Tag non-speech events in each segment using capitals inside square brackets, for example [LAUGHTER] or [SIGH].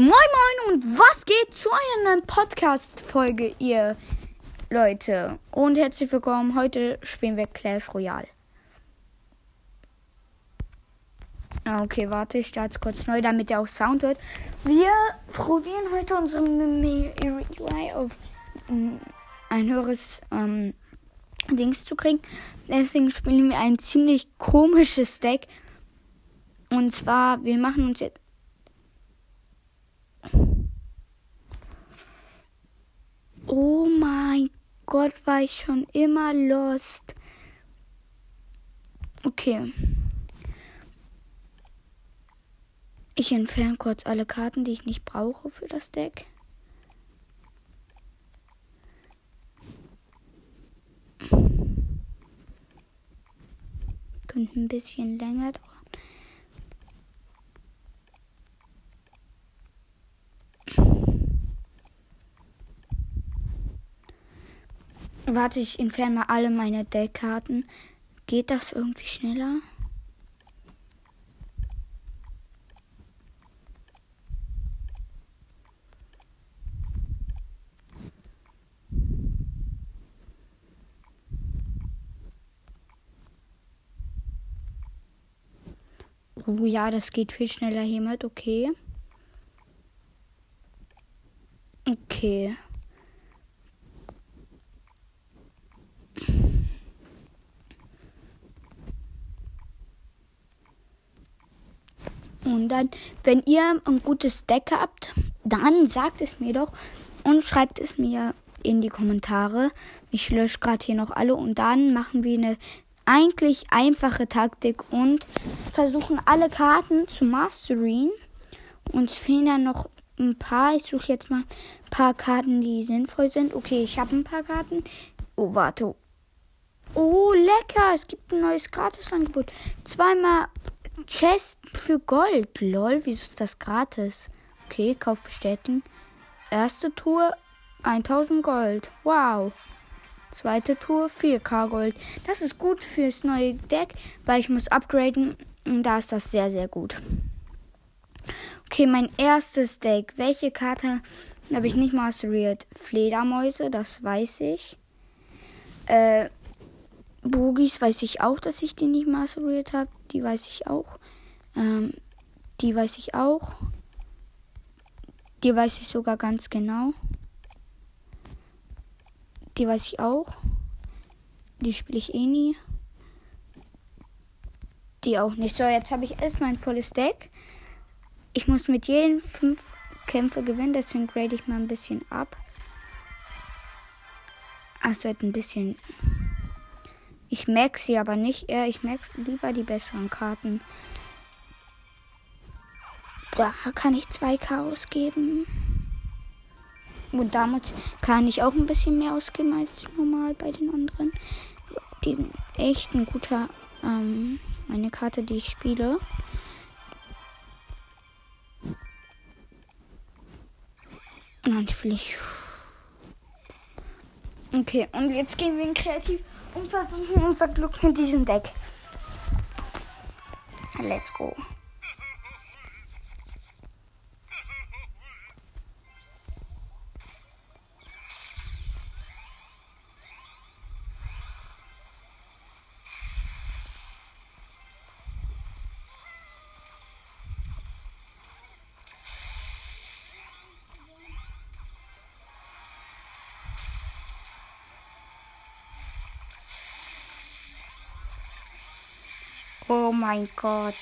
Moin Moin und was geht zu einer neuen Podcast-Folge, ihr Leute? Und herzlich willkommen. Heute spielen wir Clash Royale. Ah, Okay, warte, ich starte kurz neu, damit ihr auch Sound hört. Wir probieren heute unsere UI auf mm, ein höheres ähm, Dings zu kriegen. Deswegen spielen wir ein ziemlich komisches Deck. Und zwar, wir machen uns jetzt. Oh mein Gott, war ich schon immer lost. Okay. Ich entferne kurz alle Karten, die ich nicht brauche für das Deck. Könnte ein bisschen länger dauern. Warte, ich entferne mal alle meine Deckkarten. Geht das irgendwie schneller? Oh ja, das geht viel schneller hiermit. Okay. Okay. Und dann, wenn ihr ein gutes Deck habt, dann sagt es mir doch und schreibt es mir in die Kommentare. Ich lösche gerade hier noch alle und dann machen wir eine eigentlich einfache Taktik und versuchen alle Karten zu masteren. Uns fehlen dann noch ein paar. Ich suche jetzt mal ein paar Karten, die sinnvoll sind. Okay, ich habe ein paar Karten. Oh, warte. Oh, lecker. Es gibt ein neues Gratisangebot. Zweimal Chest für Gold. Lol, wieso ist das gratis? Okay, Kauf bestätigen. Erste Tour 1000 Gold. Wow. Zweite Tour 4k Gold. Das ist gut fürs neue Deck, weil ich muss upgraden. Und da ist das sehr, sehr gut. Okay, mein erstes Deck. Welche Karte habe ich nicht masteriert? Fledermäuse, das weiß ich. Äh, Boogies weiß ich auch, dass ich die nicht masteriert habe. Die weiß ich auch. Ähm, die weiß ich auch. Die weiß ich sogar ganz genau. Die weiß ich auch. Die spiele ich eh nie. Die auch nicht. So, jetzt habe ich erstmal ein volles Deck. Ich muss mit jedem fünf Kämpfe gewinnen, deswegen grade ich mal ein bisschen ab. Also wird ein bisschen. Ich mag sie aber nicht. Ich mag lieber die besseren Karten. Da kann ich 2K ausgeben. Und damit kann ich auch ein bisschen mehr ausgeben als normal bei den anderen. Die sind echt ein guter, ähm, eine Karte, die ich spiele. Und dann spiele ich. Okay, und jetzt gehen wir in Kreativ und versuchen unser Glück mit diesem Deck. Let's go. Oh mein Gott.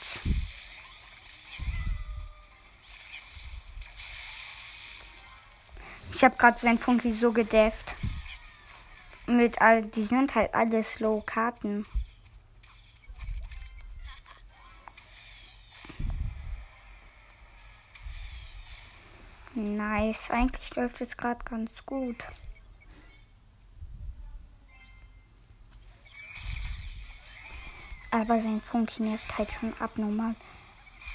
Ich habe gerade sein Funky so gedefft. Mit all, die sind halt alle Slow Karten. Nice. Eigentlich läuft es gerade ganz gut. Aber sein Funky nervt halt schon abnormal.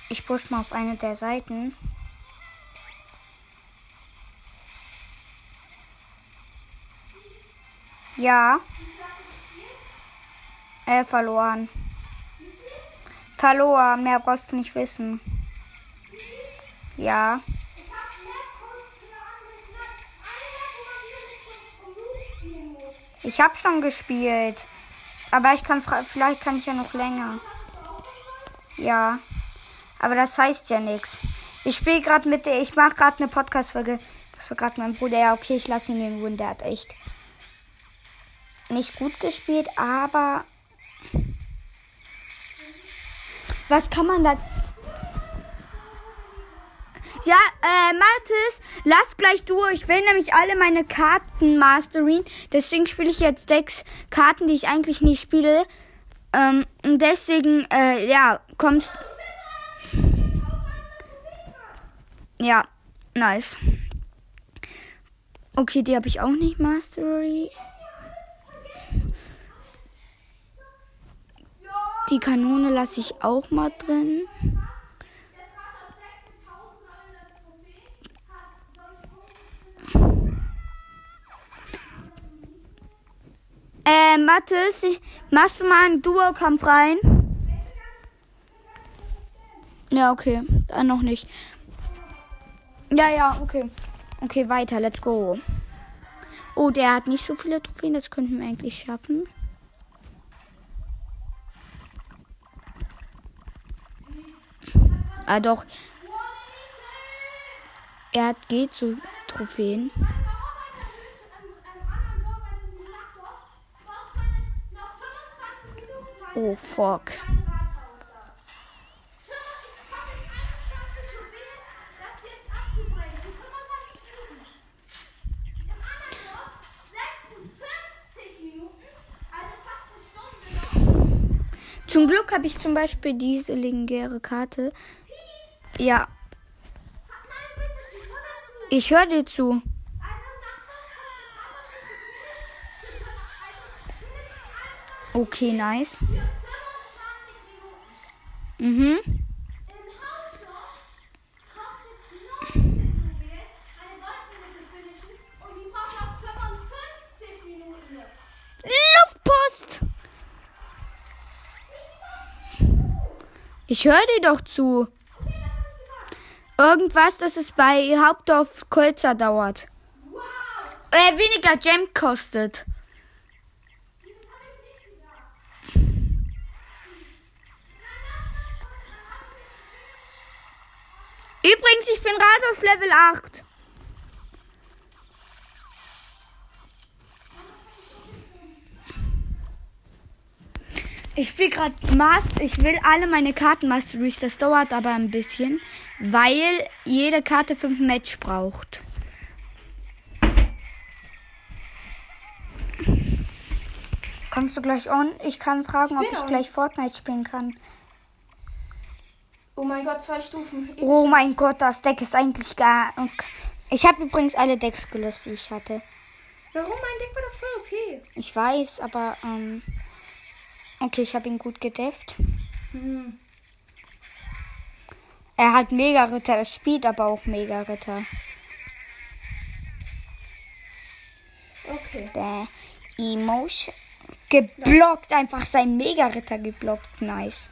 Ich push mal auf eine der Seiten. Ja. Äh, verloren. Verloren, mehr brauchst du nicht wissen. Ja. Ich hab schon gespielt. Aber ich kann vielleicht kann ich ja noch länger. Ja. Aber das heißt ja nichts. Ich spiele gerade mit der. Ich mache gerade eine Podcast-Folge. Das war gerade mein Bruder. Ja, okay, ich lasse ihn in Ruhe. Der hat echt nicht gut gespielt, aber. Was kann man da ja, äh, Mathis, lass gleich du. Ich will nämlich alle meine Karten mastering. Deswegen spiele ich jetzt sechs Karten, die ich eigentlich nie spiele. Ähm, und deswegen, äh, ja, kommst. Ja, nice. Okay, die habe ich auch nicht Mastery. Die Kanone lasse ich auch mal drin. Äh, Mathis, machst du mal einen Duo-Kampf rein? Ja, okay. Dann noch nicht. Ja, ja, okay. Okay, weiter, let's go. Oh, der hat nicht so viele Trophäen, das könnten wir eigentlich schaffen. Ah, doch. Er hat geht zu Trophäen. Oh, fuck. Zum Glück habe ich zum Beispiel diese legendäre Karte. Ja. Ich höre dir zu. Okay, nice. Mhm. Luftpost! Ich höre dir doch zu. Irgendwas, das es bei Hauptdorf kürzer dauert. Äh, weniger Gem kostet. Übrigens, ich bin gerade auf Level 8. Ich spiele gerade Master. Ich will alle meine Karten Masteries. Das dauert aber ein bisschen, weil jede Karte 5 Match braucht. Kommst du gleich on? Ich kann fragen, ich ob ich on. gleich Fortnite spielen kann. Oh mein Gott, zwei Stufen. Ich oh mein Gott, das Deck ist eigentlich gar. Ich habe übrigens alle Decks gelöst, die ich hatte. Warum? Mein Deck war doch voll okay. Ich weiß, aber ähm. Okay, ich habe ihn gut gedefft. Hm. Er hat Mega-Ritter, er spielt aber auch Mega-Ritter. Okay. Der Emotion. Geblockt, einfach sein Mega-Ritter geblockt. Nice.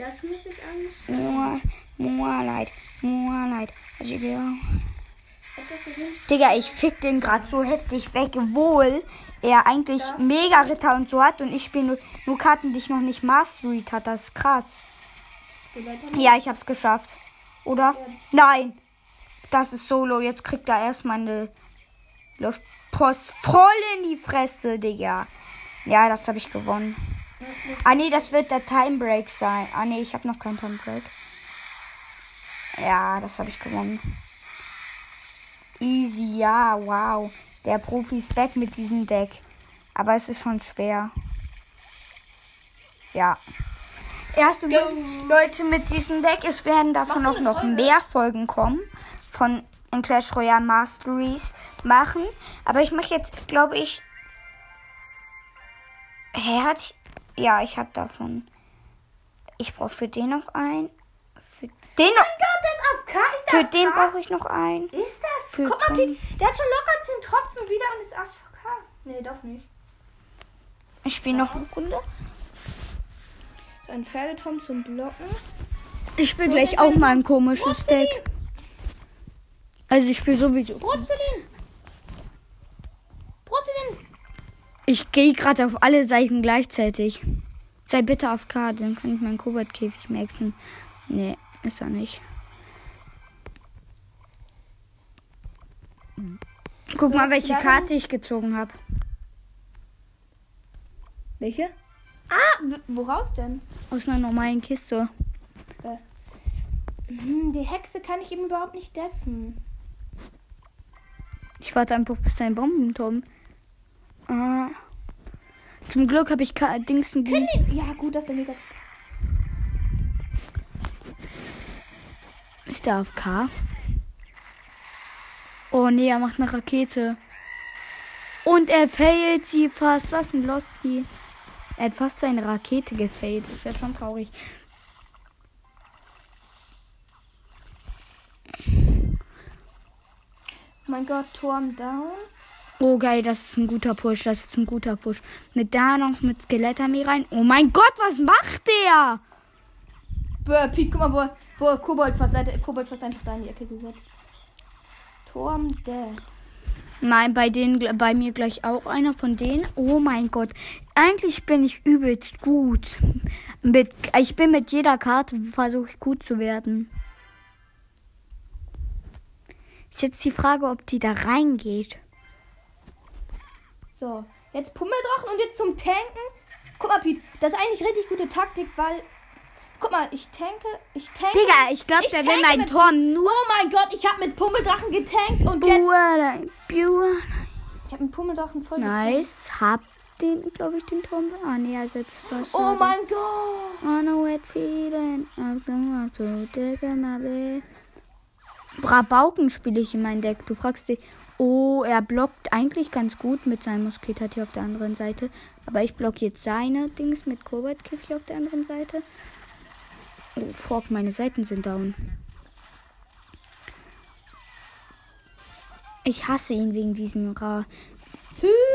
Das muss ich eigentlich. Mua, Mua, leid. Mua, leid. Digga, ich fick den gerade so heftig weg, obwohl er eigentlich das mega Ritter und so hat und ich spiele nur, nur Karten, die ich noch nicht mastered hat. Das ist krass. Ja, ich hab's geschafft. Oder? Ja. Nein. Das ist Solo. Jetzt kriegt er erstmal eine Luftpost voll in die Fresse, Digga. Ja, das habe ich gewonnen. Ah nee, das wird der Time Break sein. Ah nee, ich habe noch keinen Time Break. Ja, das habe ich gewonnen. Easy, ja, wow. Der Profi ist back mit diesem Deck. Aber es ist schon schwer. Ja. Erste ja. Leute mit diesem Deck. Es werden davon auch noch Folge? mehr Folgen kommen. Von in Clash Royale Masteries machen. Aber ich mache jetzt, glaube ich. Hä, hat ich. Ja, ich habe davon. Ich brauche für den noch ein. Für den noch. Oh mein Gott, der ist auf K. Ist für den brauche ich noch ein. Ist das? Für Guck mal, Pete, der hat schon locker 10 Tropfen wieder und ist auf K. Nee, doch nicht. Ich spiele noch eine Runde. So ein Pferdetom zum Blocken. Ich spiele gleich auch mal ein komisches. Deck. Also ich spiele sowieso. Brutzelin! Brutzelin! Ich gehe gerade auf alle Seiten gleichzeitig. Sei bitte auf K, dann kann ich meinen Koboldkäfig maxen. Nee, ist er nicht. Guck mal, welche Karte ich gezogen habe. Welche? Ah, woraus denn? Aus einer normalen Kiste. Hm, die Hexe kann ich ihm überhaupt nicht deffen. Ich warte einfach bis sein Bombenturm. Ah. Zum Glück habe ich Dingsen ge Ja, gut, dass er mir gesagt Ist der auf K? Oh nee, er macht eine Rakete. Und er failt sie fast. Was ein Losty. Er hat fast seine Rakete gefailt. Das wäre schon traurig. Mein Gott, Turm down. Oh geil, das ist ein guter Push. Das ist ein guter Push. Mit da noch mit Skelettarmee rein. Oh mein Gott, was macht der? Piet, guck mal, wo, wo Kobold fast, äh, Kobold fast einfach da in die Ecke gesetzt. Turm dead. Nein, bei denen, bei mir gleich auch einer von denen. Oh mein Gott. Eigentlich bin ich übelst gut. Mit, ich bin mit jeder Karte versuche ich gut zu werden. Ist jetzt die Frage, ob die da reingeht. So, jetzt Pummeldrachen und jetzt zum Tanken. Guck mal, Piet, das ist eigentlich richtig gute Taktik, weil. Guck mal, ich tanke, ich tanke. Digga, ich glaube, der will meinen mit- Turm nur. Oh mein Gott, ich habe mit Pummeldrachen getankt und jetzt. Buah, buah. Ich habe mit Pummeldrachen voll getankt. Nice. Hab den, glaube ich, den Turm. Ah, nee, er setzt was. Oh mein Gott. On a wet feeling, I'm going to take my. Brabauken spiele ich in mein Deck. Du fragst dich, oh, er blockt eigentlich ganz gut mit seinem Moskitatier auf der anderen Seite. Aber ich block jetzt seine Dings mit Koboldkäfig auf der anderen Seite. Oh, fuck, meine Seiten sind down. Ich hasse ihn wegen diesem Ra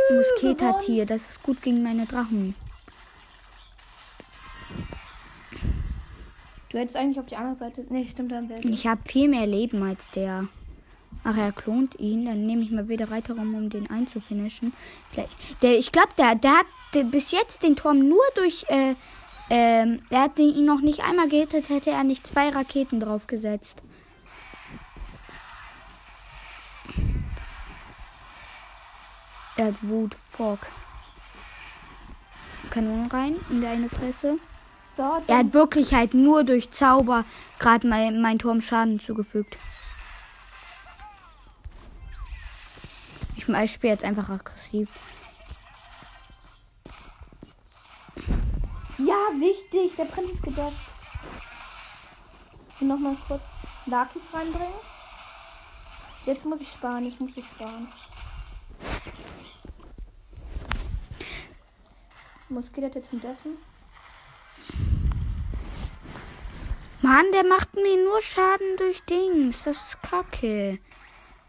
Musketatier. Das ist gut gegen meine Drachen. Du hättest eigentlich auf die andere Seite. Nee, stimmt, dann wäre Ich habe viel mehr Leben als der. Ach, er klont ihn. Dann nehme ich mal wieder Reiter rum, um den einzufinischen. Vielleicht- Der, ich glaube, der, der hat der, bis jetzt den Turm nur durch. Äh, ähm, er hat den, ihn noch nicht einmal gehittet, hätte er nicht zwei Raketen draufgesetzt. Er hat Wut, Fuck. Kanonen rein in deine Fresse. So, Er hat wirklich halt nur durch Zauber gerade mein, mein Turm Schaden zugefügt. Ich, ich spiele jetzt einfach aggressiv. Ja, wichtig. Der Prinz ist gedockt. Und nochmal kurz Lakis reinbringen. Jetzt muss ich sparen. Jetzt muss ich sparen. Moskito jetzt zum Deffen. Mann, der macht mir nur Schaden durch Dings. Das ist kacke.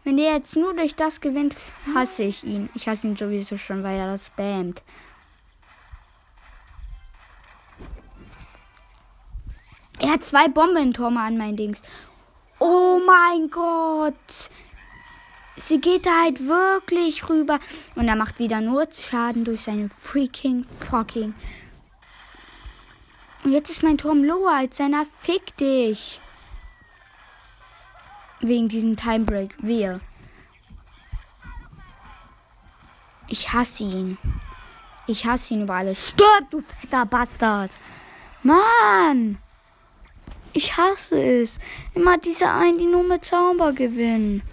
Wenn der jetzt nur durch das gewinnt, hasse ich ihn. Ich hasse ihn sowieso schon, weil er das spammt. Er hat zwei Bombentürme an mein Dings. Oh mein Gott. Sie geht da halt wirklich rüber. Und er macht wieder nur Schaden durch seine freaking fucking. Und jetzt ist mein Turm lower als seiner. Fick dich. Wegen diesem Timebreak. Wir. Ich hasse ihn. Ich hasse ihn über alles. Stirb, du fetter Bastard. Mann. Ich hasse es. Immer diese einen, die nur mit Zauber gewinnen.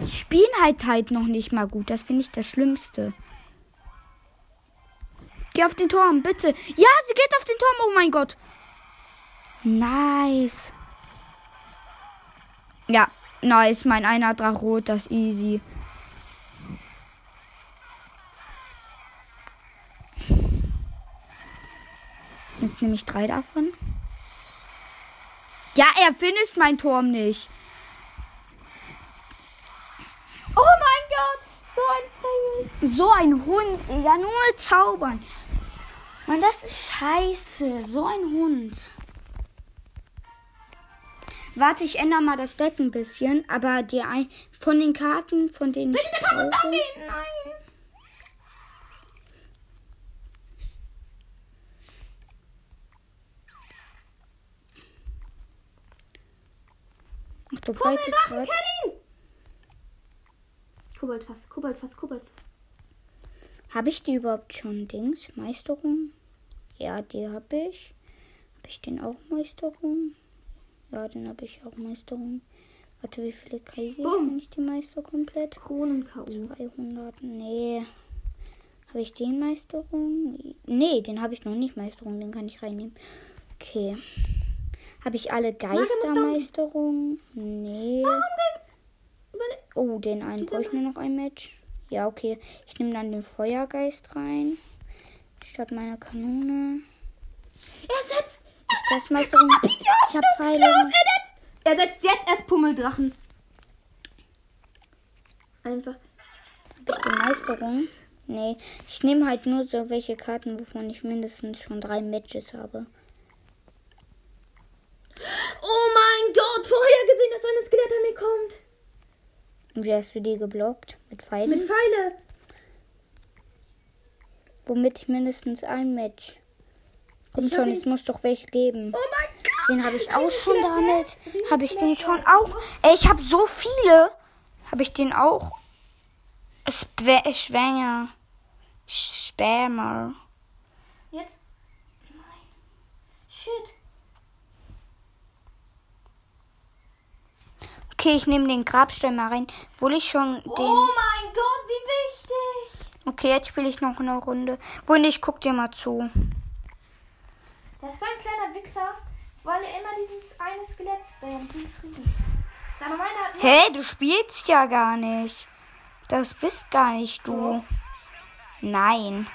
Die spielen halt halt noch nicht mal gut. Das finde ich das Schlimmste. Geh auf den Turm, bitte. Ja, sie geht auf den Turm. Oh mein Gott. Nice. Ja, nice. Mein einer Drach rot, das easy. Jetzt nehme ich drei davon. Ja, er finisht mein Turm nicht. Oh mein Gott! So ein Fail. So ein Hund, Digga, nur zaubern. Mann, das ist scheiße. So ein Hund. Warte, ich ändere mal das Deck ein bisschen. Aber die ein von den Karten, von denen ich Der Thomas darf brauche, gehen. Nein. Ach, du fightest ihn. Koboldfass, Koboldfass, Koboldfass. Habe ich die überhaupt schon Dings? Meisterung? Ja, die habe ich. Habe ich den auch Meisterung? Ja, den habe ich auch Meisterung. Warte, wie viele kriege ich, wenn ich die Meister komplett? Kronen-K.O. 200. Nee. Habe ich den Meisterung? Nee, den habe ich noch nicht Meisterung. Den kann ich reinnehmen. Okay. Habe ich alle Geistermeisterungen? Nee. Überle- Oh, den einen brauche ich nur noch ein Match. Ja, okay. Ich nehme dann den Feuergeist rein. Statt meiner Kanone. Er setzt. Ist das Meisterung? Ich habe Pfeile. Er setzt. Jetzt erst Pummeldrachen. Einfach. Habe ich die Meisterung? Nee. Ich nehme halt nur so welche Karten, wovon ich mindestens schon drei Matches habe. Oh mein Gott, vorher gesehen, dass eine Skelettarmee kommt. Und wie hast du die geblockt? Mit Pfeilen? Mit Pfeile. Womit ich mindestens ein Match. Komm schon, es muss doch welche geben. Oh mein Gott. Den habe ich auch schon damit. Habe ich den schon auch. Ey, ich habe so viele. Habe ich den auch. Schwänger. Sperma. Jetzt. Nein. Shit. Okay, ich nehme den Grabstein mal rein. Obwohl ich schon den. Oh mein Gott, wie wichtig. Okay, jetzt spiele ich noch eine Runde. Wohl ich guck dir mal zu. Das ist so ein kleiner Wichser, weil er immer dieses eine Skelett spammt, dieses Riesen. Hä, du spielst ja gar nicht. Das bist gar nicht du. Nein.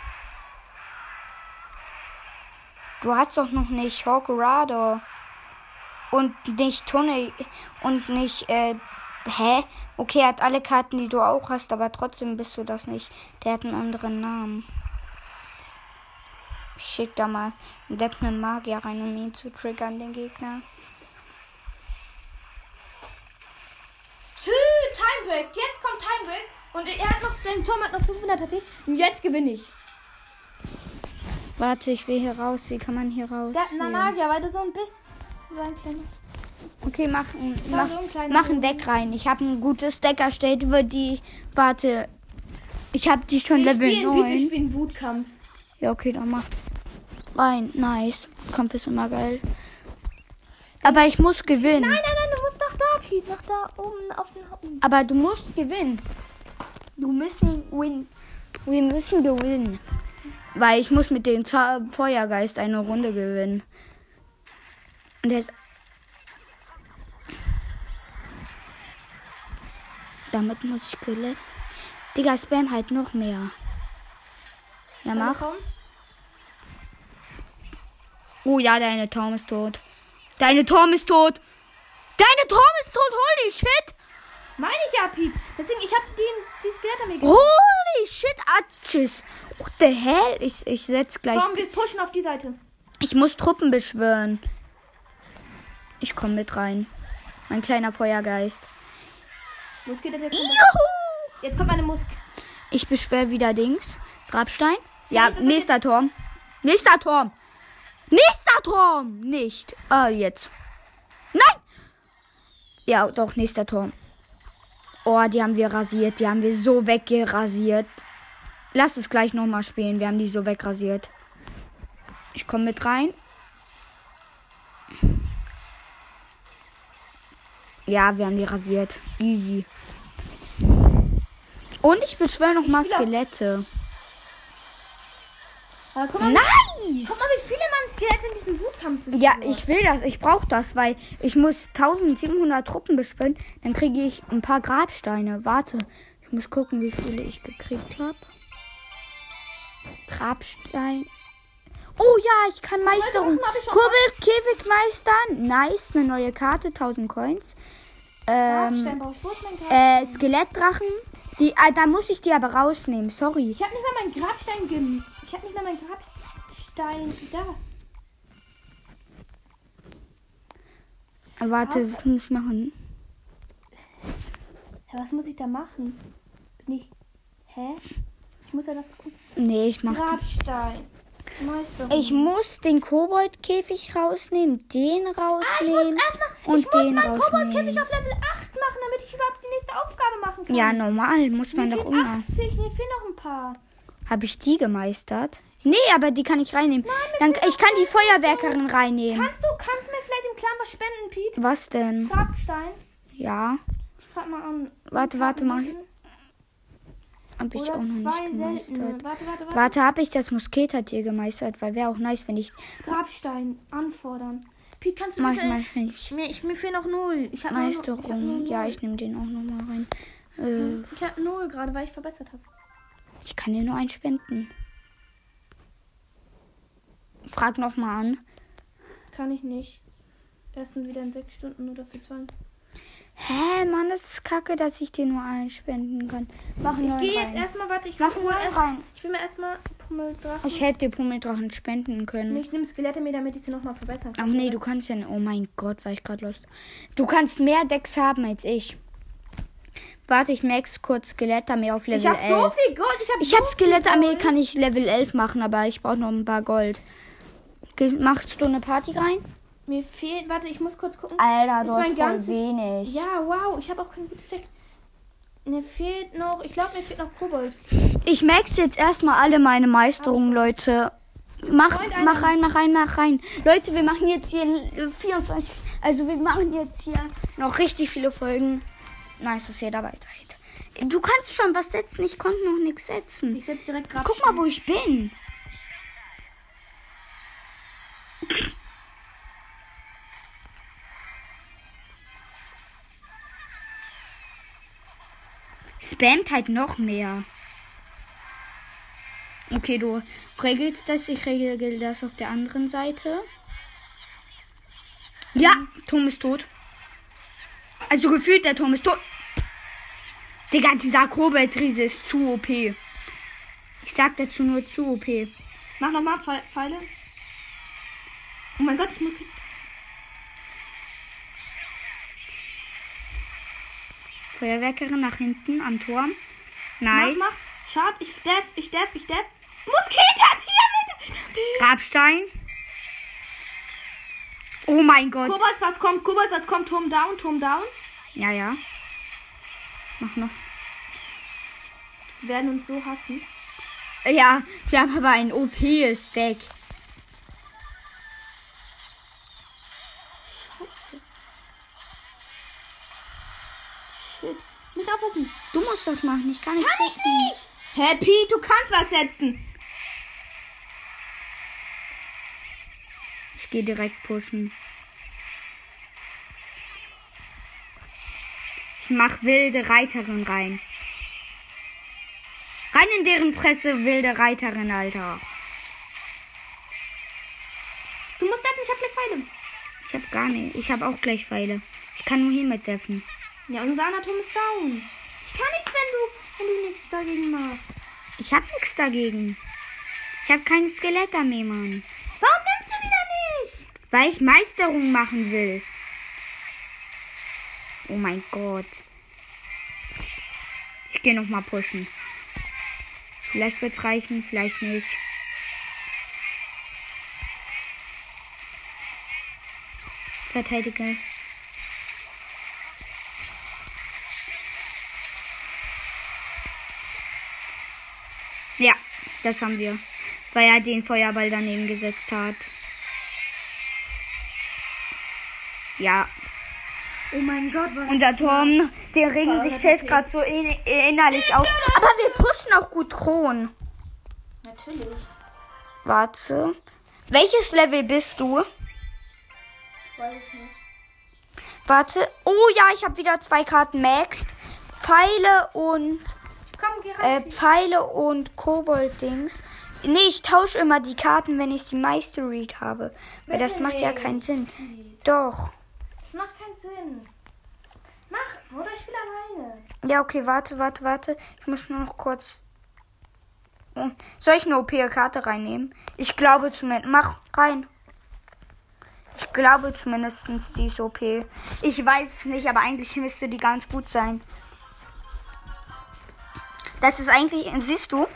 Du hast doch noch nicht Hawkerado. Und nicht Tunnel. Und nicht, äh, hä? Okay, er hat alle Karten, die du auch hast, aber trotzdem bist du das nicht. Der hat einen anderen Namen. Ich schick da mal einen Depp einen Magier rein, um ihn zu triggern, den Gegner. Tschü, Time Break. Jetzt kommt Time Break. Und er hat noch, den Turm hat noch 500 HP. Und jetzt gewinne ich. Warte, ich will hier raus. Wie kann man hier raus? Einen Hier. Magier, weil du so ein bist. So ein kleiner. Okay, mach, ein- Da mach, so ein mach ein Deck rein. Ich habe ein gutes Deck erstellt über die. Warte. Ich habe die schon Wir Level spielen, wir 9. spielen Wutkampf. Ja, okay, dann mach rein. Nice. Kampf ist immer geil. Aber ich muss gewinnen. Nein, nein, nein, du musst nach da, Pete. Nach da oben auf den Haupten. Aber du musst gewinnen. Du müssen win. Wir müssen gewinnen. Weil ich muss mit dem Feuergeist eine Runde gewinnen. Und der ist. Damit muss ich Skelett. Digga, Spam halt noch mehr. Ja, mach. Komm. Oh ja, deine Turm ist tot. Deine Turm ist tot. Deine Turm ist tot. Holy shit. Meine ich ja, Pete. Deswegen, ich habe die, die Skelettarmee Oh. Holy shit, Atschis. What the hell? Ich, ich setz gleich. Komm, wir pushen auf die Seite. Ich muss Truppen beschwören. Ich komme mit rein. Mein kleiner Feuergeist. Juhu! Jetzt kommt meine Musk. Ich beschwöre wieder Dings. Grabstein. Ja, nächster Turm. Nächster Turm. Nächster Turm. Nicht. Ah, jetzt. Nein! Ja, doch, nächster Turm. Oh, die haben wir rasiert. Die haben wir so weggerasiert. Lass es gleich nochmal spielen. Wir haben die so wegrasiert. Ich komme mit rein. Ja, wir haben die rasiert. Easy. Und ich beschwöre noch mal spiel auch- Skelette. Aber guck mal, Nice! guck mal, wie viele man Skelette in diesem Wutkampf ist. Ja, ich will das. Ich brauche das, weil ich muss 1700 Truppen beschwören. Dann kriege ich ein paar Grabsteine. Warte, ich muss gucken, wie viele ich gekriegt habe. Grabstein. Oh ja, ich kann Meisterung. Kurbelkäfig meistern. Nice, eine neue Karte, 1000 Coins. Ähm, äh, Skelettdrachen. Die, ah, da muss ich die aber rausnehmen. Sorry. Ich habe nicht mal meinen Grabstein gem. Ich habe nicht mal meinen Grabstein da. Warte, was muss ich machen? Ja, was muss ich da machen? Bin ich. Hä? Ich muss ja das gucken. Nee, ich mach. Grabstein. Meister. Ich muss den Koboldkäfig rausnehmen, den Ah, ich muss rausnehmen erstmal. und ich muss den meinen Koboldkäfig rausnehmen. auf Level 8 machen, damit ich überhaupt die nächste Aufgabe machen kann. Ja, normal muss man doch immer. 80, mir fehlen noch ein paar. Habe ich die gemeistert? Nee, aber die kann ich reinnehmen. Dann, ich kann die Feuerwerkerin reinnehmen. Kannst du, kannst du mir vielleicht im Clan was spenden, Pete? Was denn? Grabstein. Ja, Ich frag mal an. Warte, warte mal. Habe ich Oder auch noch nicht gemeistert. Warte, warte, warte. Warte, habe ich das Mosketatier gemeistert? Weil wäre auch nice, wenn ich... Grabstein anfordern. Pete, kannst du Mach bitte... mal nicht. Mir, ich, mir fehlen noch null. Ich habe Ich hab nur Meisterung. Ja, ich nehme den auch nochmal rein. Äh, Ich habe null gerade, weil ich verbessert habe. Ich kann dir nur einen spenden. Frag nochmal an. Kann ich nicht. Erst wieder in sechs Stunden oder für zwei. Hä, Mann, das ist kacke, dass ich dir nur einen spenden kann. Mach einen Ich neuen gehe jetzt erstmal, warte, ich Mach mal neuen erst, rein. Ich will mir erstmal Pummeldrachen. Ich hätte dir Pummeldrachen spenden können. ich nehme Skelette mir, damit ich sie nochmal verbessern Ach kann. nee, du kannst ja. Oh mein Gott, war ich gerade lost. Du kannst mehr Decks haben als ich. Warte, ich max kurz Skelettarmee auf Level Ich habe 11. so viel Gold. Ich habe ich habe Skelettarmee, kann ich Level 11 machen, aber ich brauche noch ein paar Gold. Machst du eine Party rein? Mir fehlt, warte, ich muss kurz gucken. Alter, du hast ganzes- wenig. Ja, wow, ich habe auch kein gutes Deck. Mir fehlt noch, ich glaube, mir fehlt noch Kobold. Ich max jetzt erstmal alle meine Meisterungen, Leute. Mach, mach rein, mach rein, mach rein. Leute, wir machen jetzt hier äh, 24. Also wir machen jetzt hier noch richtig viele Folgen. Nice, dass ihr dabei seid. Du kannst schon was setzen. Ich konnte noch nichts setzen. Ich setze direkt gerade. Guck mal, wo ich bin. Spammt halt noch mehr. Okay, du regelst das, ich regel das auf der anderen Seite. Ja, Tom ist tot. Also gefühlt, der Tom ist tot. Digga, dieser Kobold-Riese ist zu OP. Ich sag dazu nur zu OP. Mach nochmal Pfeile. Oh mein Gott, ich muss. Feuerwerkerin nach hinten am Turm. Nice. Mach, mach. Schad, ich def, ich def, ich def. Musketier mit. Grabstein. Oh mein Gott. Kobold, was kommt? Kobold, was kommt? Turm down, Turm down. Ja, ja. Mach noch. Werden uns so hassen. Ja, wir haben aber ein OP-Stack. Scheiße. Shit. Nicht aufpassen. Du musst das machen, ich kann nichts Kann ich setzen. nicht. Happy, du kannst was setzen. Ich gehe direkt pushen. Mach wilde Reiterin rein. Rein in deren Fresse, wilde Reiterin, Alter. Du musst deffen, ich hab gleich Pfeile. Ich hab gar nicht. Ich hab auch gleich Pfeile. Ich kann nur hier mit deffen. Ja, unser Anatom ist down. Ich kann nichts, wenn du, wenn du nichts dagegen machst. Ich hab nichts dagegen. Ich hab keine Skelettarmee, Mann. Warum nimmst du die da nicht? Weil ich Meisterung machen will. Oh mein Gott. Ich gehe noch mal pushen. Vielleicht wird's reichen, vielleicht nicht. Verteidige. Ja, das haben wir. Weil er den Feuerball daneben gesetzt hat. Ja, Oh mein Gott, was unser Turm, der regen sich selbst gerade so in, innerlich auf. Aber wir pushen auch gut Kron. Natürlich. Warte. Welches Level bist du? Weiß ich nicht. Warte. Oh ja, ich habe wieder zwei Karten maxed. Pfeile und Komm, äh, Pfeile und Kobold-Dings. Nee, ich tausche immer die Karten, wenn ich die Meistered habe. Weil das macht ja keinen Sinn. Doch. Sinn. Mach, oder ich spiele alleine. Ja, okay, warte, warte, warte. Ich muss nur noch kurz. Oh, Soll ich eine OP-Karte reinnehmen? Ich glaube zumindest. Mach rein. Ich glaube zumindest, die ist OP. Ich weiß es nicht, aber eigentlich müsste die ganz gut sein. Das ist eigentlich, siehst du?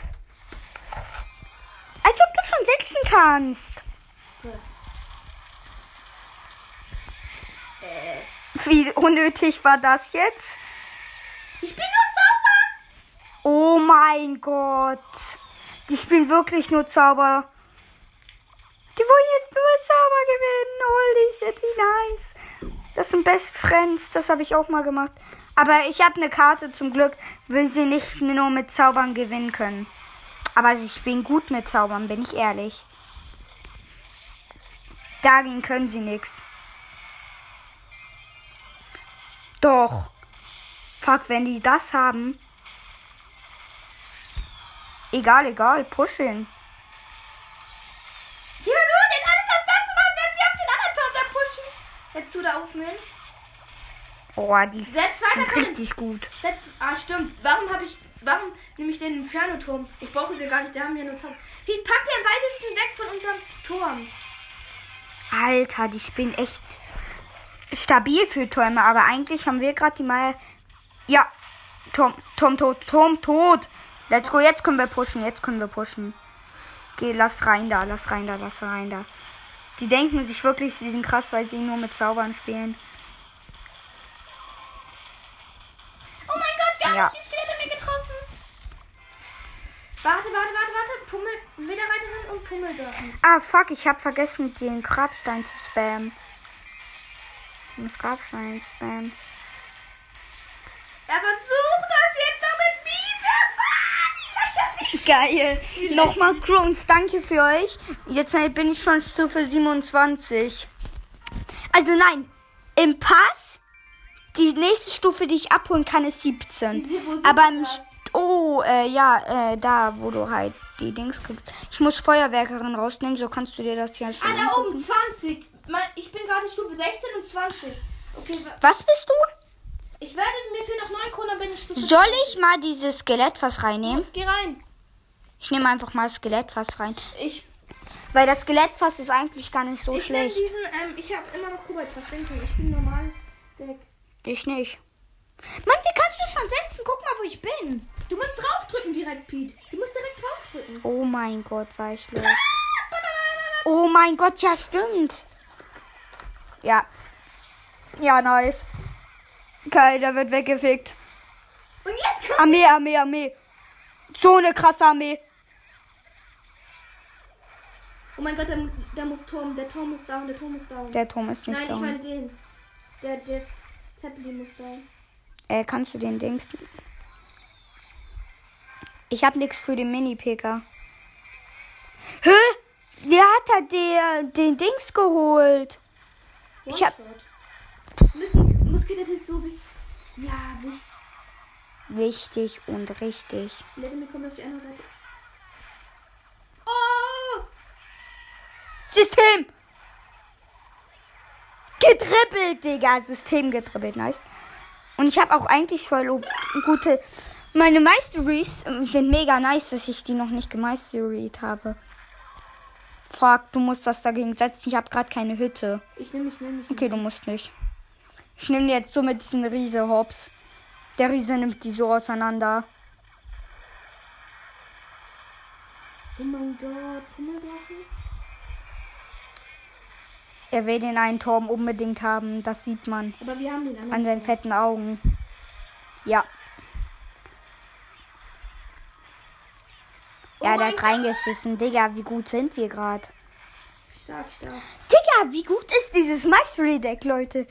Als ob du schon setzen kannst. Wie unnötig war das jetzt? Ich bin nur Zauber. Oh mein Gott. Die spielen wirklich nur Zauber. Die wollen jetzt nur Zauber gewinnen. Holy shit, wie nice. Das sind Best Friends. Das habe ich auch mal gemacht. Aber ich habe eine Karte zum Glück, will sie nicht nur mit Zaubern gewinnen können. Aber sie spielen gut mit Zaubern, bin ich ehrlich. Dagegen können sie nichts. Doch. Fuck, wenn die das haben. Egal, egal, pushen. Die jetzt alles auf das zu machen, wenn wir auf den anderen Turm da pushen. Jetzt du da aufnehmen. Oh, die Setz sind richtig gut. Setz, ah, stimmt. Warum habe ich, warum nehme ich den Inferno-Turm? Ich brauche sie gar nicht, da haben wir nur Zauber. Ich pack den am weitesten weg von unserem Turm. Alter, die spielen echt stabil für Türme, aber eigentlich haben wir gerade die mal. Ja, Turm, Turm tot, Turm tot. Let's go, jetzt können wir pushen, jetzt können wir pushen. Geh, lass rein da, lass rein da, lass rein da. Die denken sich wirklich, sie sind krass, weil sie nur mit Zaubern spielen. Oh mein Gott, wir Ja. haben die Skelette mir getroffen. Warte, warte, warte, warte. Pummel, wieder weiter und Pummel dürfen. Ah, fuck, ich hab vergessen, den Grabstein zu spammen. Den Grabstein spammen. Er versucht das jetzt noch mit mir. Lächerlich. Geil. Nochmal Crones, danke für euch. Jetzt bin ich schon Stufe 27. Also nein, im Pass, die nächste Stufe, die ich abholen kann, ist 17. Wo sind Aber im... St- Oh, äh, ja, äh, da, wo du halt die Dings kriegst. Ich muss Feuerwerkerin rausnehmen, so kannst du dir das ja schon Ah, da oben, 20. Ich bin gerade Stufe 16 und 20. Okay, wa- Was bist du? ich werde mir fehlen noch 9 Kronen, bin ich Stufe Soll ich mal dieses Skelettfass reinnehmen? Geh rein. Ich nehme einfach mal das Skelettfass rein. Ich, Weil das Skelettfass ist eigentlich gar nicht so ich schlecht. diesen, ähm, ich habe immer noch Kobaltverschränkung. Ich bin ein normales Deck. Ich nicht. Mann, wie kannst du schon setzen? Guck mal, wo ich bin. Du musst draufdrücken direkt, Pete. Du musst direkt draufdrücken. Oh mein Gott, war ich los. Oh mein Gott, ja, stimmt. Ja. Ja, nice. Keiner wird weggefickt. Und jetzt kommt. Armee, Armee, Armee. So eine krasse Armee. Oh mein Gott, der, der muss Turm. Der Turm muss down. Der Turm muss down. Der Turm ist nicht Nein, da. ich meine den. Der, der Zeppelin muss down. Äh, kannst du den Dings. Ich hab nichts für den Mini-Picker. Hä? Wer hat da der, den Dings geholt? Ich hab-. Müssen Musketiere ist so wie. Ja, wie. Wichtig und richtig. Mir kommt auf die andere Seite. Oh! System! Getrippelt, Digga. System getrippelt, nice. Und ich habe auch eigentlich voll gute. Meine Meisteries sind mega nice, dass ich die noch nicht gemeisteried habe. Fuck, du musst was dagegen setzen. Ich habe gerade keine Hütte. Ich nehme mich, nehme mich. Okay, du musst nicht. Ich nehme jetzt so mit diesen Riese Hops. Der Riese nimmt die so auseinander. Oh mein Gott, Pummeldrachen? Er will den einen Turm unbedingt haben. Das sieht man Aber wir haben den anderen. an seinen fetten Augen. Ja. Ja, Oh der hat reingeschissen. Digga, wie gut sind wir gerade? Stark, stark. Digga, wie gut ist dieses Mastery-Deck, Leute?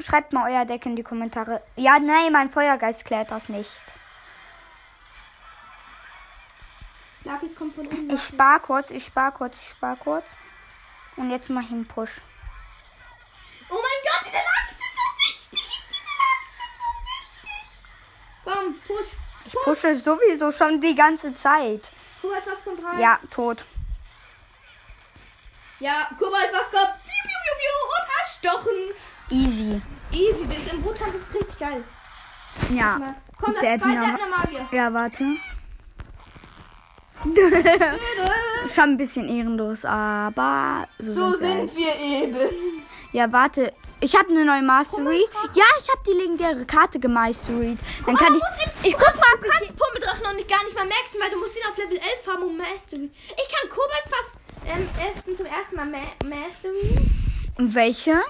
Schreibt mal euer Deck in die Kommentare. Ja, nein, mein Feuergeist klärt das nicht. Lapis kommt von unten. Ich spar kurz, ich spar kurz, ich spar kurz. Und jetzt mach ich einen Push. Oh mein Gott, diese Lapis sind so wichtig! Diese Lapis sind so wichtig! Komm, push! Ich pushe sowieso schon die ganze Zeit. Kobalt, was kommt rein? Ja, tot. Ja, Kobalt, was kommt? Piu, piu, piu, piu, und erstochen! Easy. Easy, das im Bootkampf ist richtig geil. Ja. Komm, das Der hat eine. Ja, warte. [LAUGHS] Schon ein bisschen ehrenlos, aber so, So sind wir sind wir eben. Ja, warte. Ich habe eine neue Mastery. Ja, ich habe die legendäre Karte gemastert. Dann kann ich. Ich guck mal, Du kannst Pummeldrachen noch nicht, gar nicht mal maxen, weil du musst ihn auf Level 11 haben, um Mastery. Ich kann Kobold fast ähm, ersten, zum ersten Mal Ma Mastery. Und welche?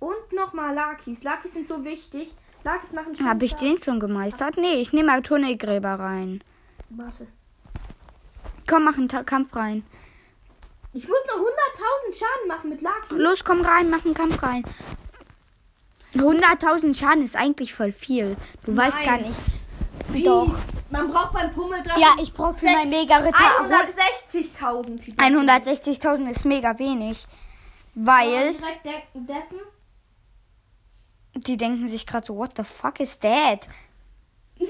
Und nochmal Lakis. Lakis sind so wichtig. Lakis machen schon. Habe ich den schon gemeistert? Nee, ich nehme mal Tunnelgräber rein. Warte. Komm, mach einen Ta Kampf rein. Ich muss noch 100.000 Schaden machen mit Lakis. Los, komm rein, mach einen Kampf rein. 100.000 Schaden ist eigentlich voll viel. Du weißt gar nicht. Wie? Doch. Man braucht beim Pummeldrachen. Ja, ich brauche für meinen Mega-Ritter 160.000 Pieper. 160.000 ist mega wenig. Weil Direkt de deppen. die denken sich gerade so, what the fuck is that? [LAUGHS]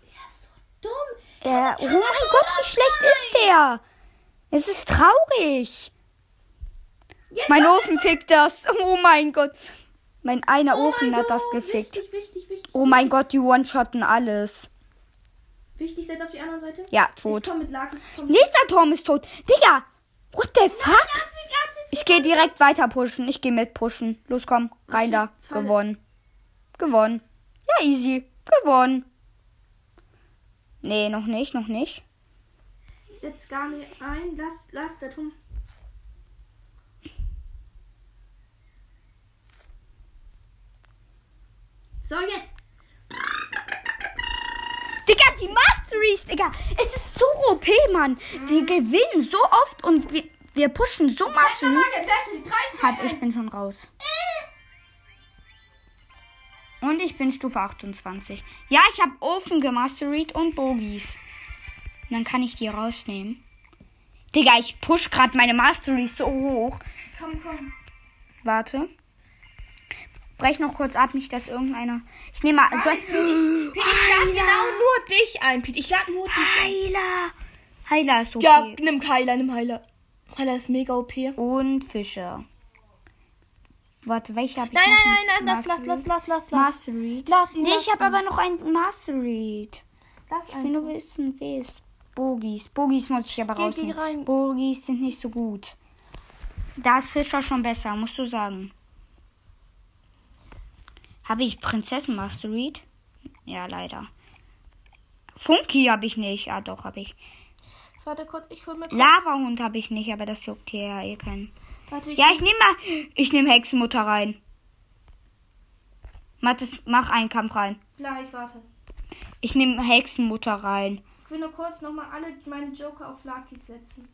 Ja, so dumm. Er, oh mein Gott, wie schlecht ist der? Es ist traurig. Mein Ofen fickt das. Oh mein Gott. Mein einer Oh Ofen hat das gefickt. Oh mein Gott, die One-Shotten alles. Wichtig, setz auf die andere Seite. Ja, tot. Nächster Turm ist tot. Digga, what the fuck? Ich gehe direkt weiter pushen. Ich gehe mit pushen. Los, komm. Rein da. Gewonnen. Gewonnen. Ja, easy. Gewonnen. Nee, noch nicht, noch nicht. Ich setz gar nicht ein. Lass, lass der Turm. So, jetzt. Digga, die Masteries, Digga. Es ist so OP, Mann. Wir gewinnen so oft und wir, wir pushen so Masteries. Hab, ich bin schon raus. Und ich bin Stufe 28. Ja, ich habe Ofen gemastert und Bogies. Und dann kann ich die rausnehmen. Digga, ich push gerade meine Masteries so hoch. Komm, komm. Warte. Brech noch kurz ab, nicht dass irgendeiner. Ich nehme mal. So, Ich lade genau nur dich ein, Pete. Ich lade nur dich ein. Heiler. Heiler ist okay. Ja, nimm Heiler, nimm Heiler. Heiler ist mega OP. Und Fische. Warte, welche habe ich nein, nein, nicht? nein, lass, lass, lass, lass, lass, lass. Mastery. Lass ihn, Nee, ich habe aber noch ein Mastery. Lass Ich will nur wissen, wer ist. Bogies. Bogies muss ich aber rein. Bogies sind nicht so gut. Da ist Fischer schon besser, musst du sagen. Habe ich Prinzessin Mastery? Ja, leider. Funky habe ich nicht. Ah, doch, habe ich. Warte kurz, ich hol mir. Lavahund habe ich nicht, aber das juckt hier ja eh keinen. Warte, ich Ja, ich nehme mal. Ich nehme Hexenmutter rein. Mathis, mach einen Kampf rein. gleich, warte. Ich nehme Hexenmutter rein. Ich will nur kurz nochmal alle meine Joker auf Lucky setzen.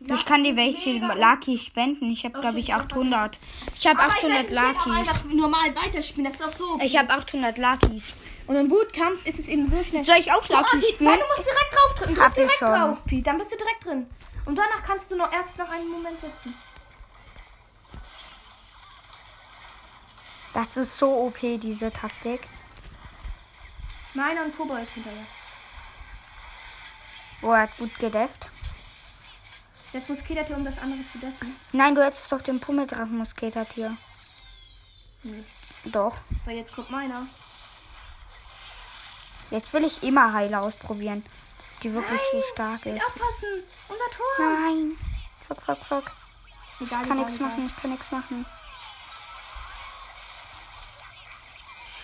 Ich kann dir welche Lucky spenden. Ich habe, Oh, glaube ich, shit, 800. Ich habe 800 Luckys. einfach normal weiterspielen, das ist auch so. Ich habe 800 Luckys. Und im Wutkampf ist es eben so schnell. Soll ich auch Oh, Lucky Pete, spielen? nein, du musst direkt drauf drücken. Drück ich direkt schon. drauf, Pete. Dann bist du direkt drin. Und danach kannst du noch erst noch einen Moment setzen. Das ist so OP, diese Taktik. Meiner und Kobold hinterher. Oh, er hat gut gedefft. Jetzt muss Kedate, um das andere zu deffen. Nein, du hättest doch den Pummeldrachen-Musketier. Hm. Doch. So, jetzt kommt meiner. Jetzt will ich immer Heiler ausprobieren. Die wirklich so stark ist. Aufpassen! Unser Tor! Nein. Fuck, fuck, fuck. Egal, Ich kann nichts machen, ich kann nichts machen.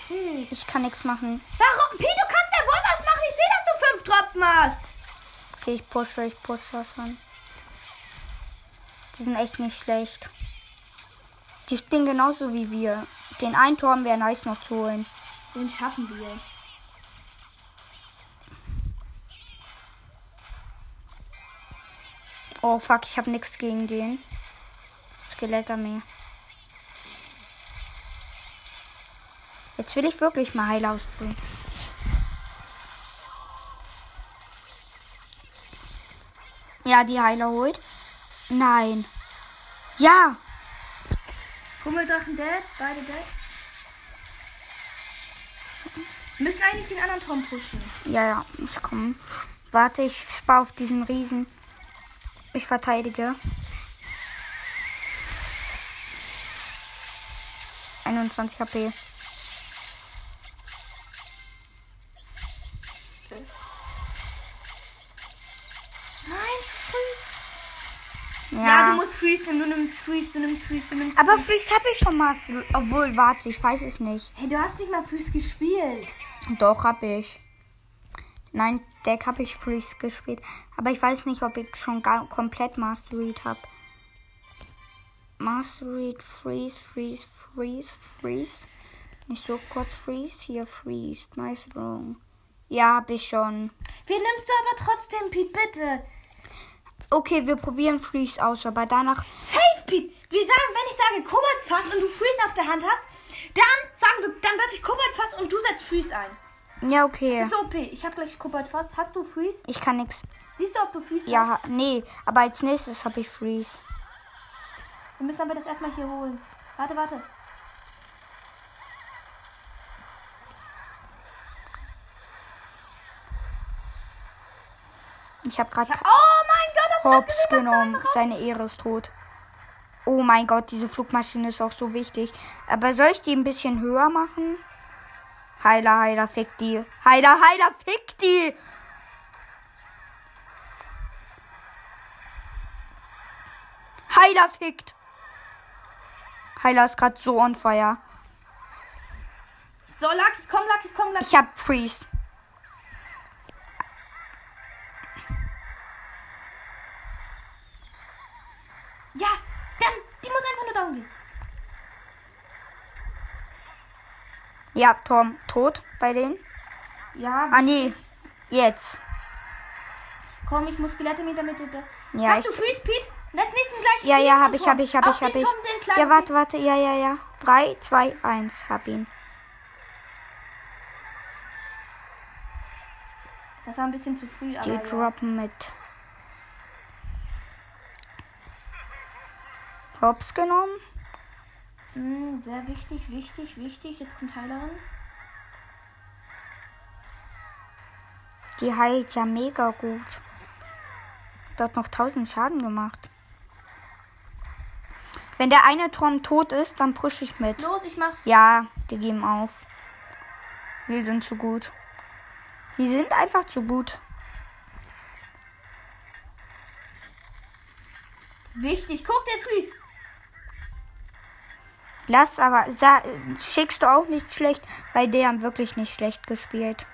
Shit. Ich kann nichts machen. Warum? Pi, du kannst ja wohl was machen. Ich sehe, dass du fünf Tropfen hast. Okay, ich pushe, ich pushe schon. Die sind echt nicht schlecht. Die spielen genauso wie wir. Den einen Turm wäre nice noch zu holen. Den schaffen wir. Oh fuck, ich habe nichts gegen den. Skelettarmee. Jetzt will ich wirklich mal Heil ausprobieren. Ja, die Heiler holt. Nein. Ja. Pummeldrachen dead, beide dead. Wir müssen eigentlich den anderen Turm pushen. Ja, ja, ich komme. Warte, ich spare auf diesen Riesen. Ich verteidige. 21 HP. Freeze. Du nimmst Aber Freeze habe ich schon Mastery. Obwohl, warte, ich weiß es nicht. hey, du hast nicht mal Freeze gespielt. Doch, habe ich. Nein, Deck habe ich Freeze gespielt. Aber ich weiß nicht, ob ich schon gar komplett Mastered habe. Mastered, Freeze, Freeze, Freeze, Freeze. Nicht so kurz Freeze. Hier, Freeze. Nice wrong. Ja, habe ich schon. Wie nimmst du aber trotzdem, Pete, bitte? Okay, wir probieren Freeze aus, aber danach. Safe, Pete. Wir sagen, wenn ich sage Koboldfass und du Freeze auf der Hand hast, dann sagen wir, dann werfe ich Koboldfass und du setzt Freeze ein. Ja, Das okay. ist OP. Ich habe gleich Koboldfass. Hast du Freeze? Ich kann nix. Siehst du, ob du Freeze hast? Ja, nee, aber als nächstes habe ich Freeze. Wir müssen aber das erstmal hier holen. Warte, warte. Ich habe gerade Oh mein Gott, das Hops gesehen? was da genommen. Seine Ehre ist tot. Oh mein Gott, diese Flugmaschine ist auch so wichtig. Aber soll ich die ein bisschen höher machen? Heiler, Heiler, fick die. Heiler, Heiler, fick die. Heiler fickt. Heiler ist gerade so on fire. So, Luckys, komm, Luckys, komm, Luckys. Ich hab Freeze. Ja, dann, die muss einfach nur down gehen. Ja, Tom, tot bei denen. Ja, Ah, nee. Jetzt. komm, ich muss Skelette mit damit. Da. Ja, Hast ich du Freeze, Pete? Let's nächsten gleich Ja, ja, hab ich, hab ich, hab ich, hab ich. Ja, warte, warte, ja, ja, ja. 3, 2, 1, hab ihn. Das war ein bisschen zu früh, aber Die ja. droppen mit. Hops genommen. Hm, sehr wichtig, wichtig, wichtig. Jetzt kommt Heilerin. Die heilt ja mega gut. Dort noch 1000 Schaden gemacht. Wenn der eine Turm tot ist, dann pushe ich mit. Los, ich mach's. Ja, die geben auf. Wir sind zu gut. Die sind einfach zu gut. Wichtig. Guck, der Freeze. Lass aber, sa schickst du auch nicht schlecht, weil die haben wirklich nicht schlecht gespielt.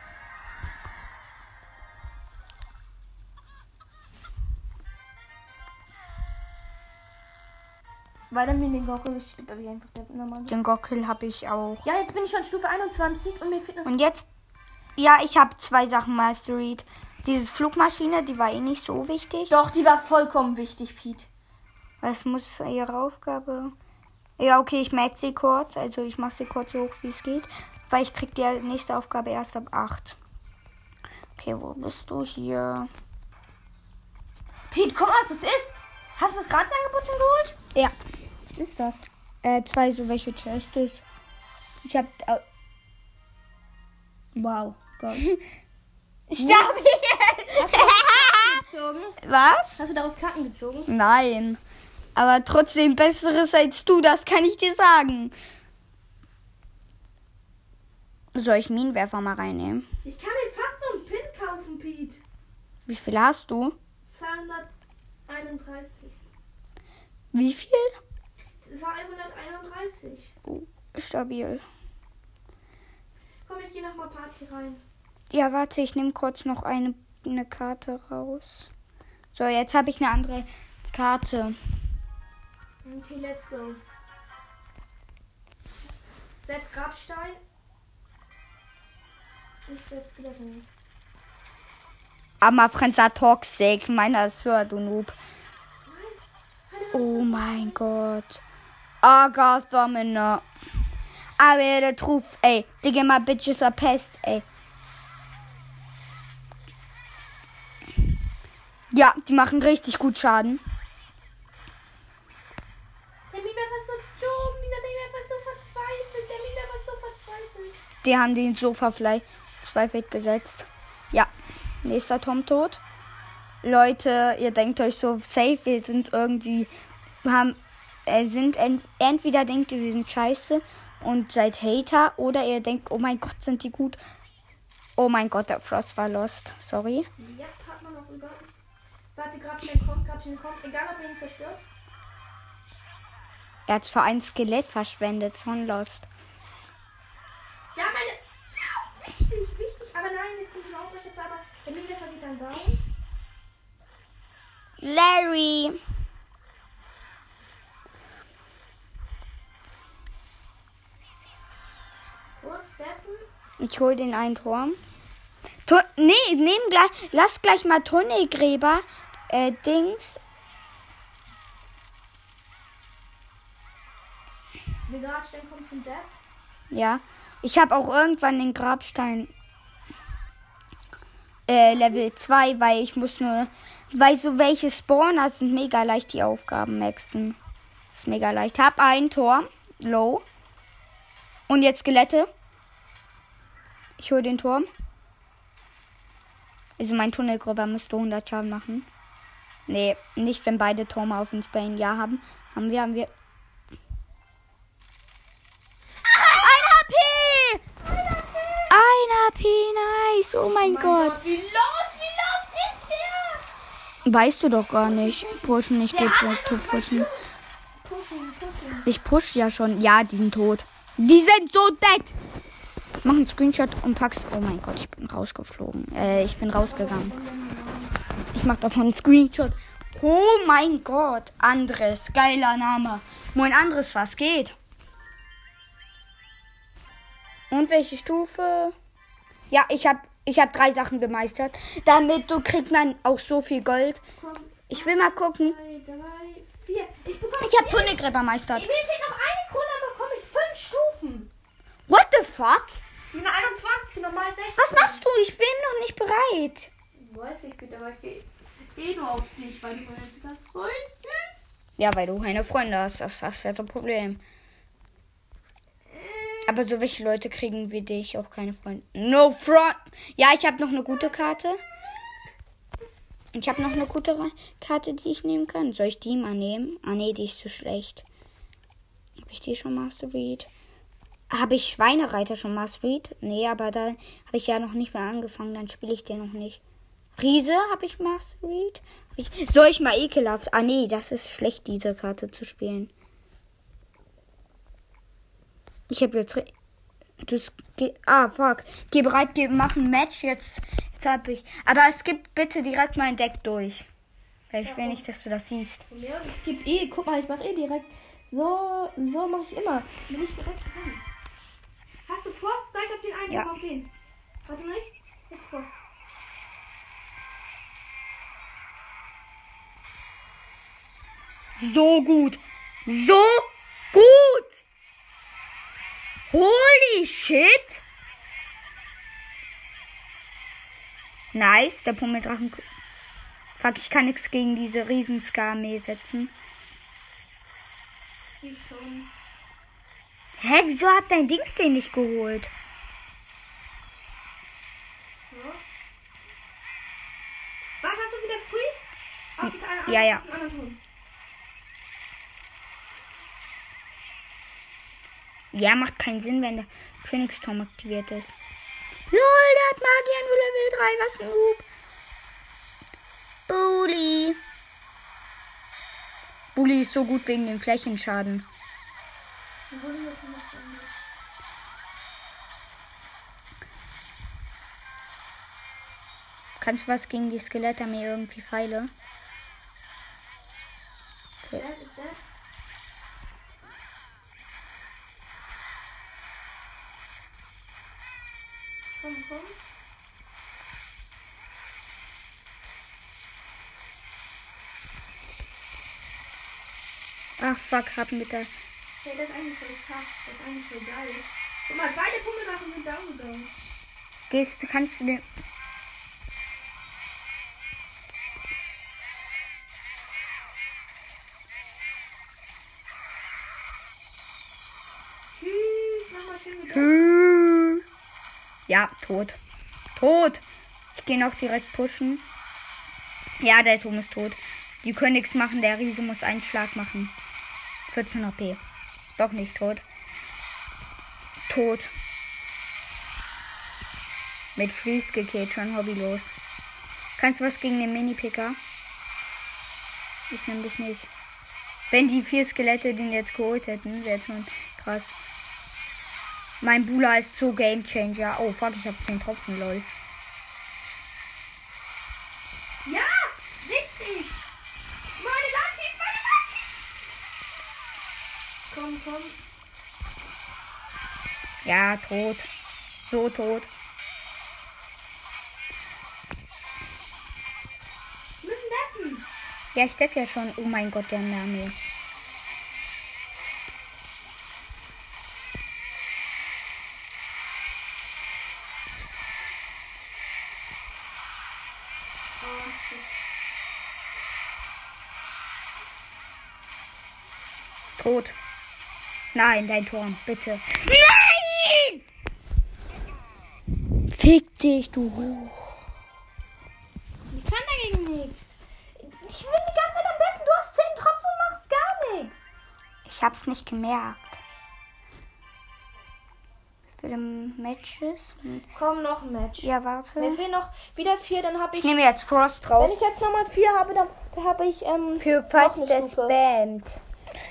Weil er mir den Gockel wie einfach normale. Den Gockel habe ich auch. Ja, jetzt bin ich schon Stufe 21 und mir fehlt noch. Und jetzt, ja, ich habe zwei Sachen mastered. Dieses Flugmaschine, die war eh nicht so wichtig. Doch, die war vollkommen wichtig, Pete. Was muss ihre Aufgabe? Ja, okay, ich merke sie kurz. Also ich mache sie kurz so hoch, wie es geht. Weil ich krieg die nächste Aufgabe erst ab 8. Okay, wo bist du hier? Pete, guck mal, was das ist. Hast du das Gratis-Angebot schon geholt? Ja. Was ist das? Äh, zwei so welche Chests. Ich hab. Äh, Wow, Gott. [LAUGHS] [LAUGHS] Stabil! gezogen? Was? Hast du daraus Karten gezogen? Nein. Aber trotzdem besseres als du, das kann ich dir sagen. Soll ich Minenwerfer mal reinnehmen? Ich kann mir fast so einen Pin kaufen, Pete. Wie viel hast du? 231. Wie viel? Das war 131. Oh, stabil. Komm, ich gehe nochmal Party rein. Ja, warte, ich nehme kurz noch eine, eine Karte raus. So, jetzt habe ich eine andere Karte. Okay, let's go. Setz Grabstein. Ich setz nicht. Aber Frenza Toxic, meiner ist höher, du Noob. Oh mein Gott. Oh Gott, Domino. Aber der Truf, ey. Digga, mal Bitches a Pest, ey. Ja, die machen richtig gut Schaden. Der Mimiwerfer ist so dumm. Dieser Mimiwerfer ist so verzweifelt. Der Mimiwerfer ist so verzweifelt. Die haben den Sofafly zweifelt gesetzt. Ja, nächster Tom tot. Leute, ihr denkt euch so safe, wir sind irgendwie, haben, äh, sind ent, entweder denkt ihr, wir sind scheiße und seid Hater oder ihr denkt, oh mein Gott, sind die gut. Oh mein Gott, der Frost war lost. Sorry. Ja, hat man noch über. Warte, Grabstein kommt, Grabstein kommt. Egal, ob er ihn zerstört. Er hat zwar ein Skelett verschwendet, von Lost. Ja, meine. Ja, wichtig, wichtig. Aber nein, jetzt kommt ein Aufbrecher zwar, aber der Minitreffer geht dann down. Larry. Ich hol den einen Turm. Tu nee, nehm gleich, lass gleich mal Tunnelgräber, äh, Dings. Der Grabstein kommt zum Death. Ja. Ich habe auch irgendwann den Grabstein äh, Level 2, weil ich muss nur. Weil so welche Spawner sind mega leicht, die Aufgaben maxen. Ist mega leicht. Hab ein Tor. Low. Und jetzt Skelette. Ich hol den Turm. Also mein Tunnelgröber müsste 100 Schaden machen. Nee, nicht wenn beide Turme auf uns Bane. Ja, haben. Haben wir, haben wir. Ein HP! Ein HP, nice. Oh mein, Gott. Wie los, wie los ist der? Weißt du doch gar nicht. Pushen, ich geh zu pushen. Pushen, pushen. Ich push ja schon. Ja, die sind tot. Die sind so dead. Mach einen Screenshot und pack's. Oh mein Gott, ich bin rausgeflogen. Äh, ich bin rausgegangen. Ich mach davon einen Screenshot. Oh mein Gott. Andres. Geiler Name. Moin Andres, was geht? Und welche Stufe? Ja, ich hab, ich hab drei Sachen gemeistert. Damit so kriegt man auch so viel Gold. Ich will mal gucken. Ich bekomme. Ich hab Tunnelgräber meistert. Mir fehlt noch eine Krone, dann bekomme ich fünf Stufen. What the fuck? Ich bin 21, normal 16. Was machst du? Ich bin noch nicht bereit. Weiß ich bitte, aber ich gehe eh nur auf dich, weil du mein einziger Freund bist. Ja, weil du keine Freunde hast. Das, ist das Problem. Aber so welche Leute kriegen wie dich auch keine Freunde. No front. Ja, ich habe noch eine gute Karte. Ich habe noch eine gute Karte, die ich nehmen kann. Soll ich die mal nehmen? Ah, nee, die ist zu schlecht. Habe ich die schon Mastered? Habe ich Schweinereiter schon Mastered? Nee, aber da habe ich ja noch nicht mehr angefangen. Dann spiele ich den noch nicht. Riese habe ich Mastered? Hab ich... Soll ich mal ekelhaft? Ah, nee, das ist schlecht, diese Karte zu spielen. Ich habe jetzt. ge- ah, fuck. Geh bereit, geh, mach ein Match. Jetzt, jetzt hab ich. Aber es gibt bitte direkt mein Deck durch. Weil ich will nicht, dass du das siehst. Ja, ich gebe eh, guck mal, ich mache eh direkt. So, so mache ich immer. Bin ich direkt dran. Hast du Frost? Gleich auf den einen, Ja. ja. auf den. Warte nicht. Jetzt Frost. So gut. So. Holy shit. Nice, der Pummeldrachen. Fuck, ich kann nichts gegen diese riesen Armee setzen. Ich schon. Hä, wieso hat dein Dings den nicht geholt? So. Was hast du wieder Freeze? Auf das eine, Ja, ja. auf den anderen Turm. Ja, macht keinen Sinn, wenn der Königsturm aktiviert ist. LOL, der hat Magier nur Level 3, was ein Noob. Bully. Bully ist so gut wegen dem Flächenschaden. Kannst du was gegen die Skelettarmee irgendwie Pfeile? Ist der? Ist der? Komm, komm. Ach fuck, hab mit der. Hey, das ist eigentlich voll krass. Das ist eigentlich voll geil. Guck mal, beide Pummelsachen sind down gegangen. Gehst du, kannst du den. Ja, tot. Tot. Ich gehe noch direkt pushen. Ja, der Turm ist tot. Die können nichts machen. Der Riese muss einen Schlag machen. 14 HP. Doch nicht tot. Tot. Mit Freeze gekillt, schon hobbylos. Kannst du was gegen den Mini-Picker? Ich nehm dich nicht. Wenn die vier Skelette den jetzt geholt hätten, wäre schon krass. Mein Bula ist so Game Changer. Oh fuck, ich habe 10 Tropfen, lol. Ja, richtig. Meine Luckys, meine Luckys. Komm, komm. Ja, tot. So tot. Wir müssen dessen. Ja, ich darf ja schon. Oh mein Gott, der Name. Tot. Nein, dein Turm, bitte. Nein! Fick dich, du Ruh. Ich kann dagegen nichts. Ich bin die ganze Zeit am Besten. Du hast 10 Tropfen und machst gar nichts. Ich hab's nicht gemerkt. Wie viele Matches? Komm, noch ein Match. Ja, Mir warte. fehlen noch wieder vier, dann habe ich. Ich nehme jetzt Frost Wenn raus. ich jetzt nochmal vier habe, dann, habe ich. Ähm, Für noch falls eine der Stufe. spammt,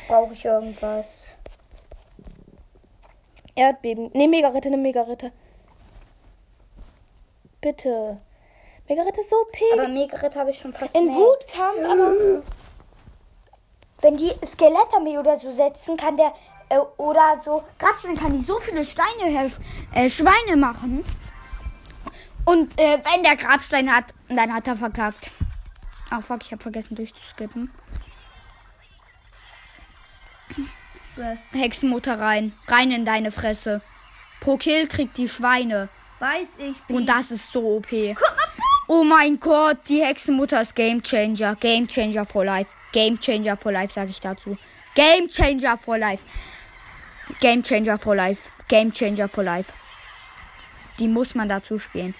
brauche ich irgendwas. Erdbeben. Ne, Mega-Ritter, ne Mega-Ritter. Bitte. Mega-Ritter ist so OP. Aber Megarit habe ich schon fast In. Wutkampf, aber. Wenn die Skelettarmee oder so setzen, kann der äh, oder so Grabsteine kann die so viele Steine helf- äh, Schweine machen. Und äh, wenn der Grabstein hat, dann hat er verkackt. Ach fuck, ich habe vergessen durchzuskippen. Hexenmutter rein, rein in deine Fresse. Pro Kill kriegt die Schweine Weiß ich. und das ist so OP. Oh mein Gott, die Hexenmutter ist Game Changer, Game Changer for Life, Game Changer for Life sage ich dazu. Game Changer for Life. Game Changer for Life. Game Changer for Life. Die muss man dazu spielen.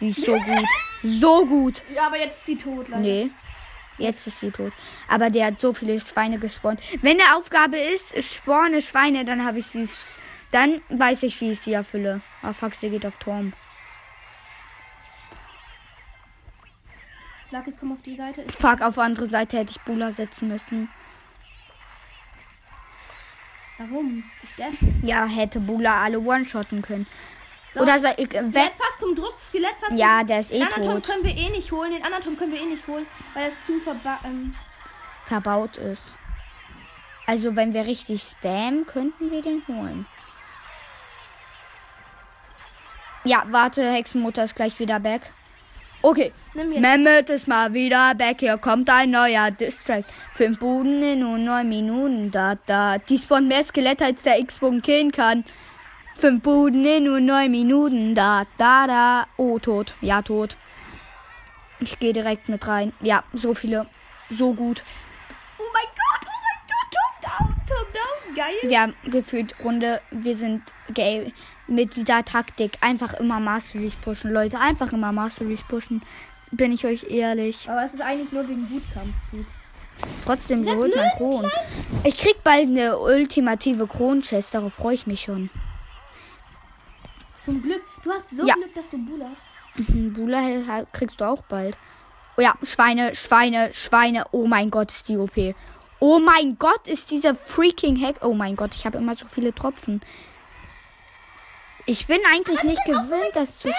Die ist so [LAUGHS] gut. So gut. Ja, aber jetzt ist sie tot, leider. Nee. Jetzt ist sie tot. Aber der hat so viele Schweine gespawnt. Wenn der Aufgabe ist, ich spawne Schweine, dann habe ich sie. Dann weiß ich, wie ich sie erfülle. Ah, fuck, sie geht auf Turm. Luckys, komm auf die Seite. Ich Fuck, auf andere Seite hätte ich Bula setzen müssen. Warum? Ich darf. Ja, hätte Bula alle one-shotten können. So. Oder soll ich. Skelett fast zum Druck. Skelett fast ja, der ist eh Den anderen Turm tot. können wir eh nicht holen. Den anderen Turm können wir eh nicht holen, weil es zu verba ähm, Verbaut ist. Also, wenn wir richtig spammen, könnten wir den holen. Ja, warte, Hexenmutter ist gleich wieder back. Okay. Mehmet ist mal wieder back. Hier kommt ein neuer Distract. Fünf Buden in nur neun Minuten. Da, da. Die spawnt mehr Skelette, als der X-Bogen killen kann. Fünf Buden in nur neun Minuten. Da, da, da. Oh, tot. Ja, tot. Ich gehe direkt mit rein. Ja, so viele. So gut. Oh mein Gott, oh mein Gott, Turm down, Turm down. Geil. Wir haben gefühlt Runde. Wir sind gay mit dieser Taktik. Einfach immer Masteries pushen, Leute. Einfach immer Masteries pushen. Bin ich euch ehrlich. Aber es ist eigentlich nur wegen Wutkampf gut. Trotzdem, so holt man Kronen. Ich krieg bald eine ultimative Kronenchest, darauf freue ich mich schon. Zum Glück. Du hast so Ja. Glück, dass du Bula. Mhm, Bula he- kriegst du auch bald. Oh ja, Schweine, Schweine, Schweine. Oh mein Gott, ist die OP. Oh mein Gott, ist dieser freaking Hack. Oh mein Gott, ich habe immer so viele Tropfen. Ich bin eigentlich nicht gewöhnt, dass du.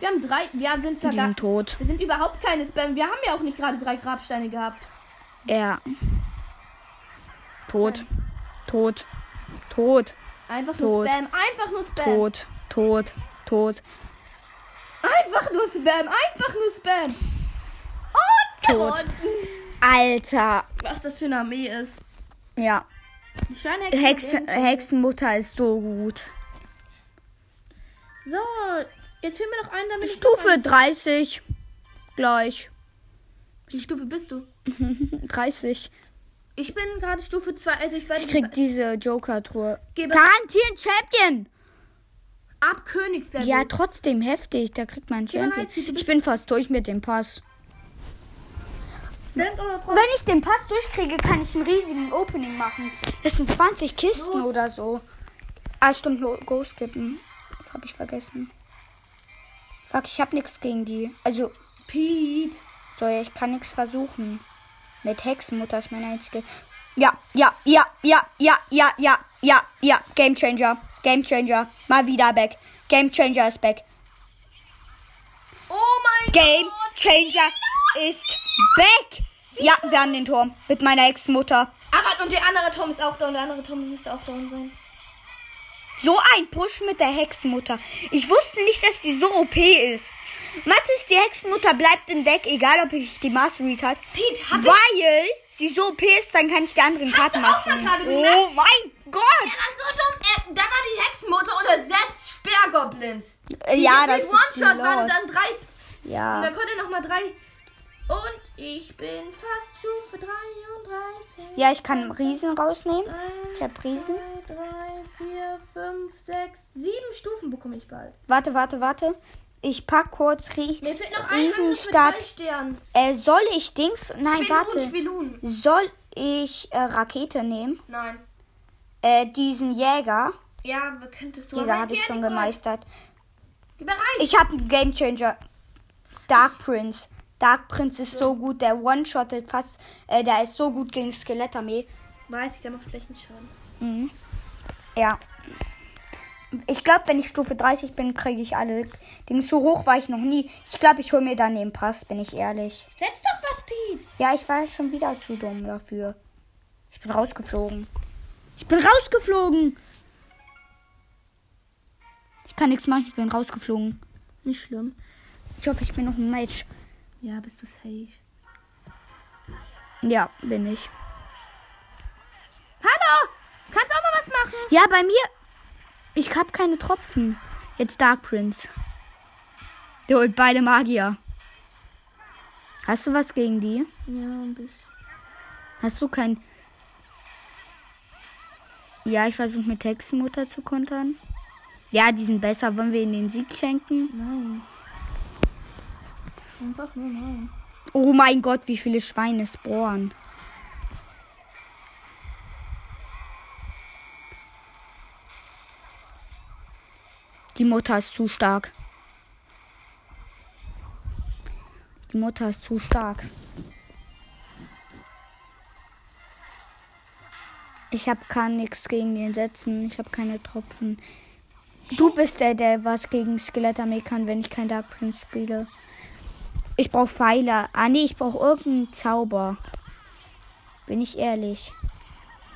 Wir haben drei. Wir sind zwar gar, tot. Wir sind überhaupt keine Spam. Wir haben ja auch nicht gerade drei Grabsteine gehabt. Ja. Tot. Tot. Tot. Einfach nur Tot. Spam. Einfach nur Spam. Tot. Tot. Tot. Einfach nur Spam. Einfach nur Spam. Und Tot. Alter. Was das für eine Armee ist. Ja. Die Schweinehexe. Hexe, hat eben- Hexenmutter ist so gut. So, jetzt fehlen mir noch einen, damit ich. Stufe 30. Gleich. Wie Stufe bist du? [LAUGHS] 30. Ich bin gerade Stufe 2. Also ich werde Ich krieg diese Joker-Truhe. Garantieren Champion! ab Königslevel. Ja, trotzdem heftig. Da kriegt man Champion. Ich bin fast durch mit dem Pass. Wenn ich den Pass durchkriege, kann ich einen riesigen Opening machen. Das sind 20 Kisten Los. oder so. Ah, stimmt, Go skippen. Das hab ich vergessen. Fuck, ich hab nichts gegen die. Also, Pete. so, ich kann nichts versuchen. Mit Hexenmutter ist meine einzige. Ja, ja, ja, ja, ja, ja, ja, ja, ja. Game Changer. Game Changer. Mal wieder back. Game Changer ist back. Oh mein Game Gott. Changer ist back. Ja, wir haben den Turm. Mit meiner Ex-Mutter. Aber und der andere Tom ist auch da und der andere Tom müsste auch da sein. So ein Push mit der Hexenmutter. Ich wusste nicht, dass die so OP ist. Mathis, die Hexenmutter bleibt im Deck, egal ob ich die Mastery hat. Pete, hab Weil sie so OP ist, dann kann ich die anderen Karten machen. Oh mein Gott! Ja, was so dumm. Da war die Hexenmutter und sechs Sperrgoblins. Äh, Ja, Die das ist One-Shot waren dann drei. Ja. Und dann konnte noch mal drei. Und ich bin fast Stufe 33. Ja, ich kann Riesen rausnehmen. Ich hab Riesen. 2, 3, 4, 5, 6, 7 Stufen bekomme ich bald. Warte, warte, warte. Ich pack kurz Rie Mir fehlt noch ein Riesenstadt. Sternen. Äh, soll ich Dings? Nein, Spelun, warte. Spelun. Soll ich äh, Rakete nehmen? Nein. Äh, diesen Jäger. Ja, könntest du. Jäger habe ich schon gemeistert. Bereit. Ich habe einen Game Changer. Dark Prince. Dark Prince ist so gut, der one-shottet fast. Äh, der ist so gut gegen Skelettarmee. Weiß ich, der macht Flächenschaden. Mhm. Ja. Ich glaube, wenn ich Stufe 30 bin, kriege ich alle Dings. So hoch war ich noch nie. Ich glaube, ich hole mir dann den Pass, bin ich ehrlich. Setz doch was, Pete. Ja, ich war schon wieder zu dumm dafür. Ich bin rausgeflogen. Ich bin rausgeflogen. Ich kann nichts machen, ich bin rausgeflogen. Nicht schlimm. Ich hoffe, ich bin noch ein Match. Ja, bist du safe. Ja, bin ich. Hallo! Kannst auch mal was machen? Ja, bei mir. Ich hab keine Tropfen. Jetzt Dark Prince. Der holt beide Magier. Hast du was gegen die? Ja, ein bisschen. Hast du kein. Ja, ich versuche mit Hexenmutter zu kontern. Ja, die sind besser. Wollen wir ihnen den Sieg schenken? Nein. Einfach nur nein. Oh mein Gott, wie viele Schweine spawnen. Die Mutter ist zu stark. Die Mutter ist zu stark. Ich hab kann nichts gegen den setzen. Ich habe keine Tropfen. Du bist der, der was gegen Skelettarmee kann, wenn ich kein Dark Prince spiele. Ich brauche Pfeiler. Ah, nee, ich brauche irgendeinen Zauber. Bin ich ehrlich.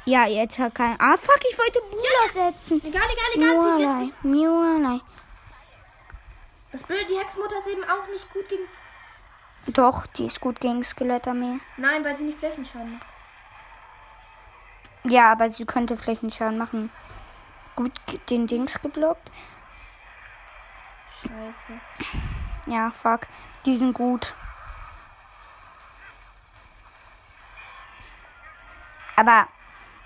Ja, jetzt hat kein. Ah, fuck, ich wollte Bula setzen. Egal, egal, egal. Miauerlei. Das Blöde, die Hexmutter ist eben auch nicht gut gegen. Doch, die ist gut gegen Skelettarmee. Nein, weil sie nicht Flächenschaden macht. Ja, aber sie könnte Flächenschaden machen. Gut den Dings geblockt. Scheiße. Ja, fuck. Die sind gut. Aber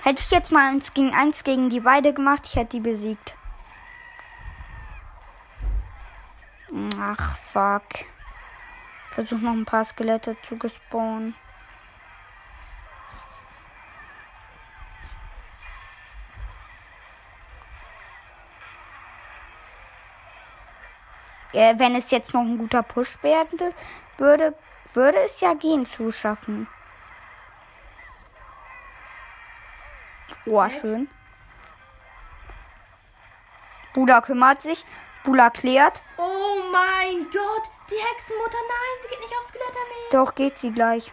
hätte ich jetzt mal eins gegen eins gegen die beide gemacht, ich hätte die besiegt. Ach, fuck. Versuch noch ein paar Skelette zu gespawnen. Äh, wenn es jetzt noch ein guter Push werden würde, würde es ja gehen zu schaffen. Oh, schön. Bula kümmert sich. Bula klärt. Oh mein Gott! Die Hexenmutter, nein, sie geht nicht aufs Skelettarmee. Doch, geht sie gleich.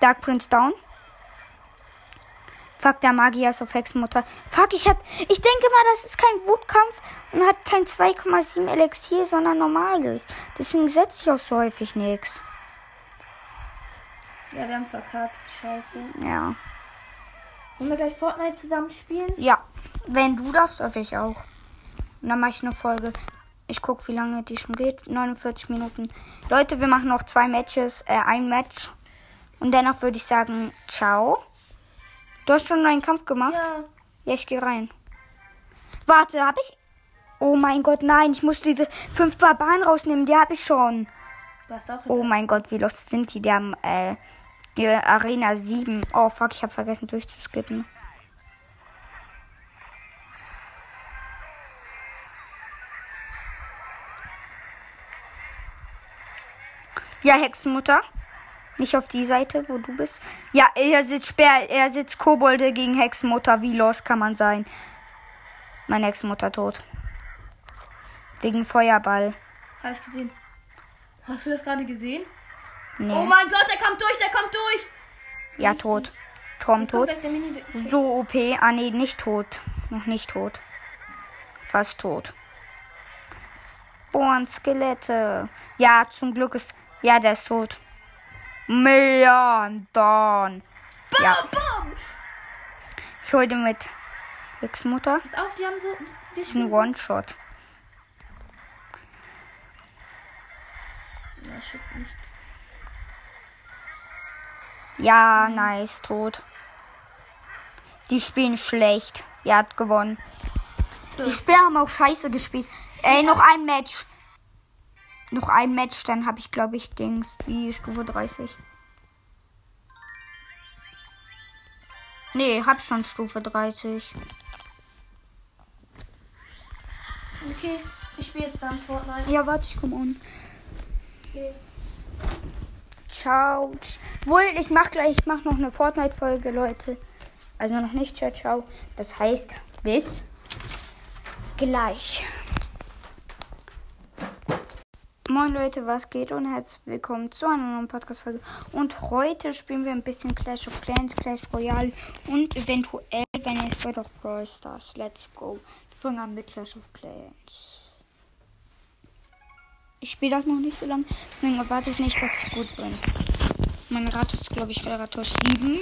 Dark Prince down. Fuck, der Magier ist auf Hexenmutter. Fuck, ich hab. Ich denke mal, das ist kein Wutkampf und hat kein 2,7 Elixier, sondern normales. Deswegen setze ich auch so häufig nichts. Ja, wir haben verkackt. Scheiße. Ja. Wollen wir gleich Fortnite zusammen spielen? Ja. Wenn du darfst, darf ich auch. Und dann mache ich eine Folge. Ich guck, wie lange die schon geht. 49 Minuten. Leute, wir machen noch zwei Matches, äh, ein Match. Und dennoch würde ich sagen, ciao. Du hast schon einen Kampf gemacht? Ja. Ja, ich gehe rein. Warte, hab ich. Oh mein Gott, nein, ich muss diese fünf Barbaren rausnehmen. Die habe ich schon. Oh mein Gott, wie lost sind die? Die haben äh, die Arena 7. Oh fuck, ich habe vergessen durchzuskippen. Ja, Hexenmutter. Nicht auf die Seite, wo du bist. Ja, er sitzt Sperr, er sitzt Kobolde gegen Hexenmutter. Wie los kann man sein? Meine Hexenmutter tot. Wegen Feuerball. Habe ich gesehen. Hast du das gerade gesehen? Nee. Oh mein Gott, der kommt durch, der kommt durch. ja, tot. Tom tot. So OP. Ah, nee, nicht tot. Noch nicht tot. Fast tot. Spawn Skelette. Ja, zum Glück ist. Ja, der ist tot. Million Don. Ja, Boom! ich hol den mit. Hexmutter. Pass auf, die haben so. Wir Ein. One-Shot. Ja, nicht. Ja, nice, tot. Die spielen schlecht. Ihr habt gewonnen. Die Speer haben auch scheiße gespielt. Ey, noch ein Match. Noch ein Match, dann habe ich, glaube ich, Dings, die Stufe 30. Nee, hab schon Stufe 30. Okay, ich spiele jetzt dann Fortnite. Ja, warte, ich komme on. Okay. Ciao. Wohl, ich mach gleich, ich mach noch eine Fortnite-Folge, Leute. Also noch nicht, ciao, ciao. Das heißt, bis gleich. Moin Leute, was geht und herzlich willkommen zu einer neuen Podcast-Folge. Und heute spielen wir ein bisschen Clash of Clans, Clash Royale und eventuell, wenn es wird, auch Brawl Stars. Let's go. Wir fangen an mit Clash of Clans. Ich spiele das noch nicht so lange, deswegen erwarte ich nicht, dass ich gut bin. Mein Rat ist, glaube ich, Ratos 7.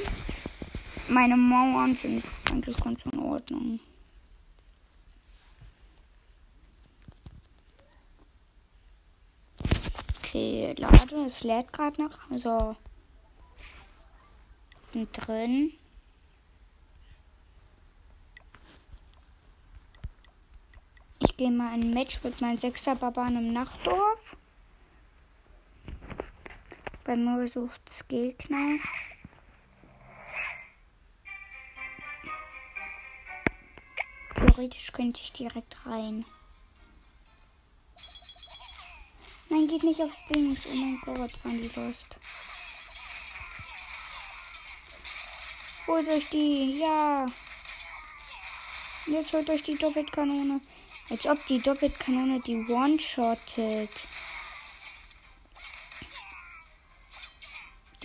Meine Mauern sind eigentlich ganz in Ordnung. Okay, lade, es lädt gerade noch. So. Sind drin. Ich gehe mal ein Match mit meinen Sechser-Barbaren im Nachtdorf. Bei mir sucht's Gegner. Theoretisch könnte ich direkt rein. Nein, geht nicht aufs Dings. Oh mein Gott, waren die lost. Holt euch die, ja. Jetzt holt euch die Doppelkanone. Als ob die Doppelkanone die One-Shottet.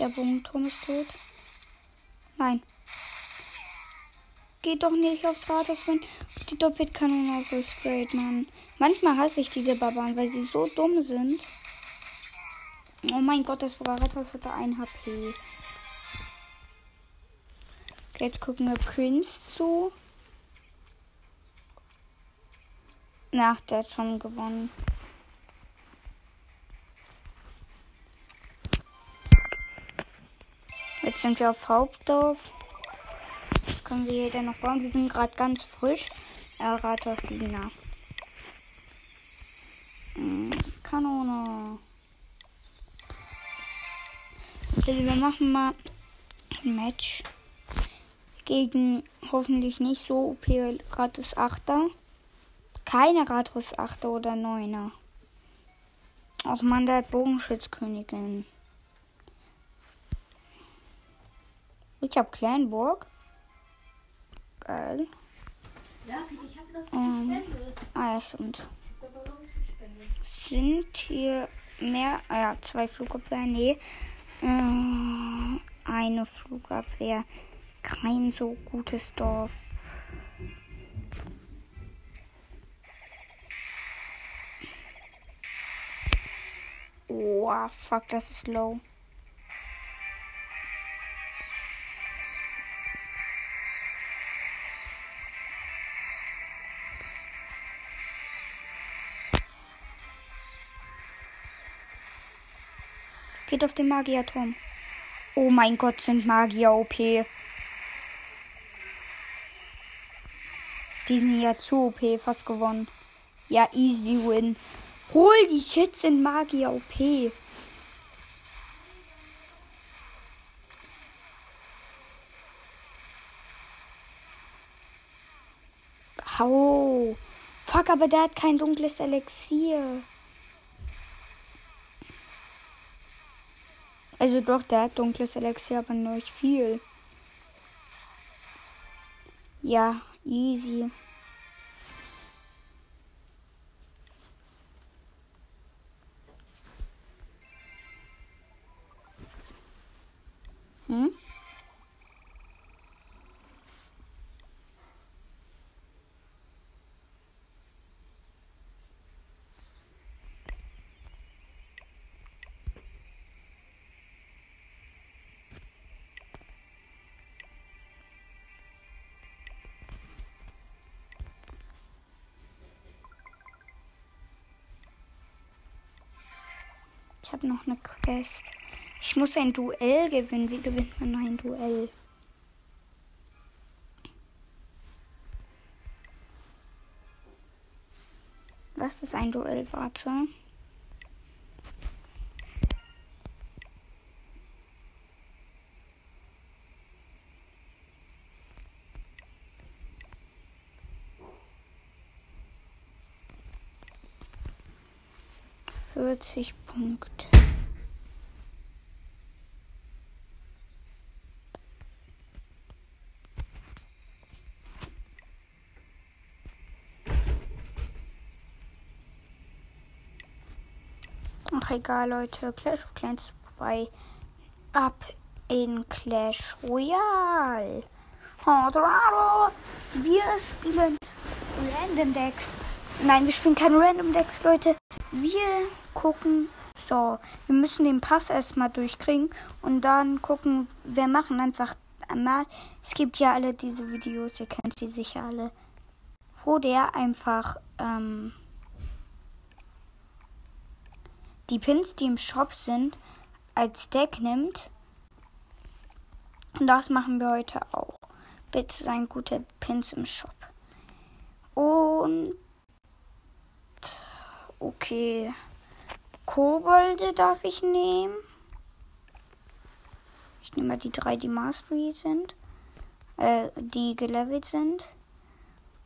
Der Bogenturm ist tot. Nein. Geht doch nicht aufs Rathaus, wenn die Doppelkanone aufgesprayt, Mann. Manchmal hasse ich diese Barbaren, weil sie so dumm sind. Oh mein Gott, das Rathaus hatte 1 HP. Jetzt gucken wir Prince zu. Na, der hat schon gewonnen. Jetzt sind wir auf Hauptdorf. Können wir jeder noch bauen. Wir sind gerade ganz frisch. Äh, Rathaus Lina. Hm, Kanone. Also wir machen mal ein Match gegen hoffentlich nicht so OP Ratus 8er. Keine Ratus 8er oder 9er. Auch man, der Bogenschützkönigin. Ich hab Kleinburg. Geil. Ja, ich habe das Ähm. Ah ja, stimmt. Sind hier mehr? Ah ja, zwei Flugabwehr. Nee. Äh, eine Flugabwehr. Kein so gutes Dorf. Oh, fuck, das ist low. Geht auf den Magierturm. Oh mein Gott, sind Magier OP. Die sind ja zu OP, fast gewonnen. Ja, easy win. Hol die Shit sind Magier OP. Hau. Fuck, aber der hat kein dunkles Elixier. Also doch, der hat dunkles Elixier, aber nicht viel. Ja, easy. Hm? Habe noch eine Quest. Ich muss ein Duell gewinnen. Wie gewinnt man ein Duell? Was ist ein Duell? Warte. Vierzig Punkte. Ach egal, Leute. Clash of Clans vorbei. Ab in Clash Royale. Hordrado. Wir spielen Random Decks. Nein, wir spielen keine Random Decks, Leute. Wir gucken. So, wir müssen den Pass erstmal durchkriegen und dann gucken. Wir machen einfach einmal. Es gibt ja alle diese Videos, ihr kennt sie sicher alle. Wo der einfach. Ähm, die Pins, die im Shop sind, als Deck nimmt. Und das machen wir heute auch. Bitte sein gute Pins im Shop. Und okay. Kobolde darf ich nehmen. Ich nehme mal die drei, die Mastery sind. Äh, die gelevelt sind.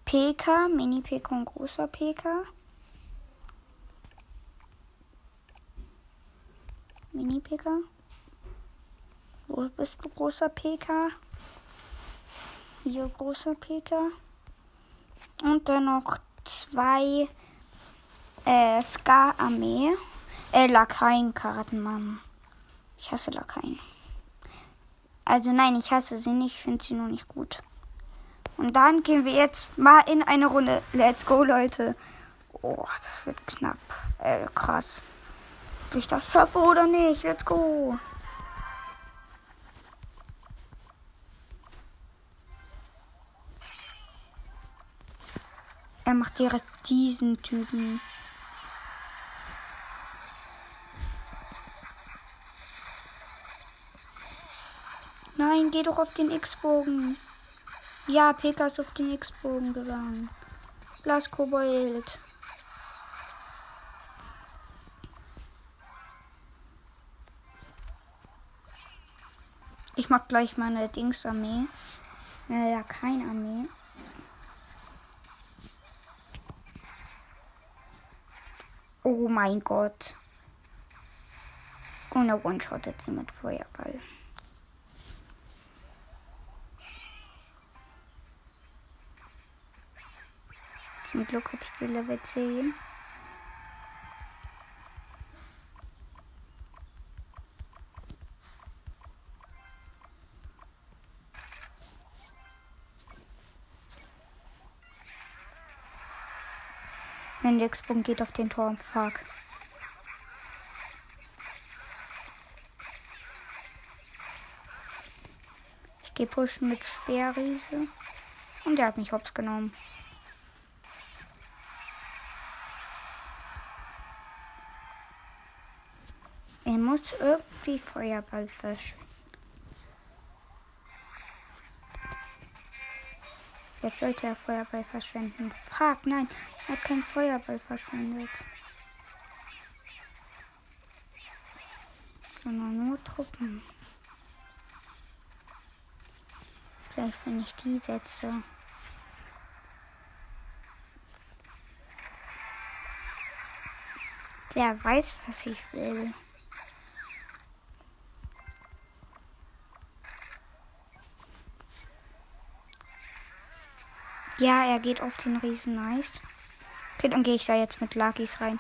PK, Mini-PK und großer PK. Mini-PK. Wo bist du, großer PK? Hier, großer PK. Und dann noch zwei äh, Ska-Armee. Äh, Lakaien-Karten, Mann. Ich hasse Lakaien. Also nein, ich hasse sie nicht, ich finde sie nur nicht gut. Und dann gehen wir jetzt mal in eine Runde. Let's go, Leute. Oh, das wird knapp. Äh, krass ob ich das schaffe oder nicht. Let's go. Er macht direkt diesen Typen. Nein, geh doch auf den X-Bogen. Ja, Pekka ist auf den X-Bogen gegangen. Blas Kobold. Ich mach gleich meine Dings-Armee. Naja, keine Armee. Oh mein Gott. Und er one-shottet sie mit Feuerball. Zum Glück habe ich die Level 10. Mein Lexpunkt geht auf den Turm. Fuck. Ich gehe pushen mit Speerriese. Und der hat mich hops genommen. Er muss irgendwie Feuerball verschwinden. Jetzt sollte er Feuerball verschwenden. Fuck, nein. Er hat keinen Feuerball verschwendet. Sondern nur Truppen. Vielleicht, wenn ich die setze. Wer weiß, was ich will. Ja, er geht auf den Riesen. Nice. Okay, dann gehe ich da jetzt mit Lakis rein.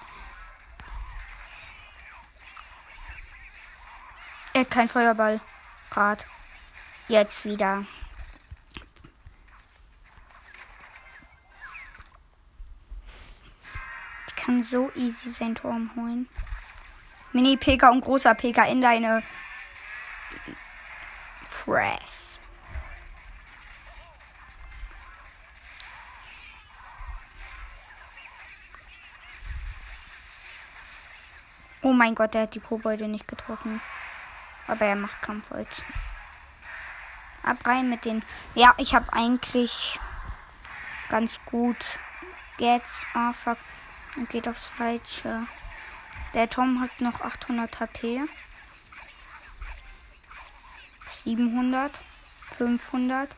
Er hat kein Feuerball. Grad. Jetzt wieder. Ich kann so easy sein Turm holen. Mini-PK und großer PK in deine Fress. Mein Gott, der hat die Kobolde nicht getroffen. Aber er macht Kampfholz. Ab rein mit den. Ja, ich habe eigentlich ganz gut. Jetzt. Ah, oh, fuck. Und geht aufs Falsche. Der Tom hat noch 800 HP. 700. 500.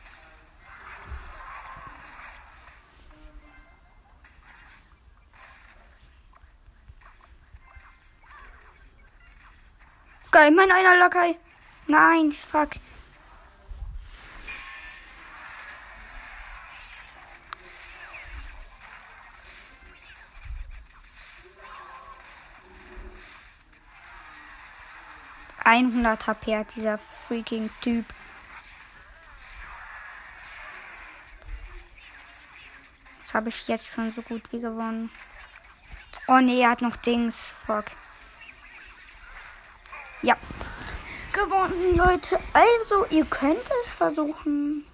Geil, mein einer Lakai. Nein, fuck. Einhundert HP hat dieser freaking Typ. Das habe ich jetzt schon so gut wie gewonnen. Oh nee, er hat noch Dings. Fuck. Ja. Gewonnen, Leute. Also, ihr könnt es versuchen.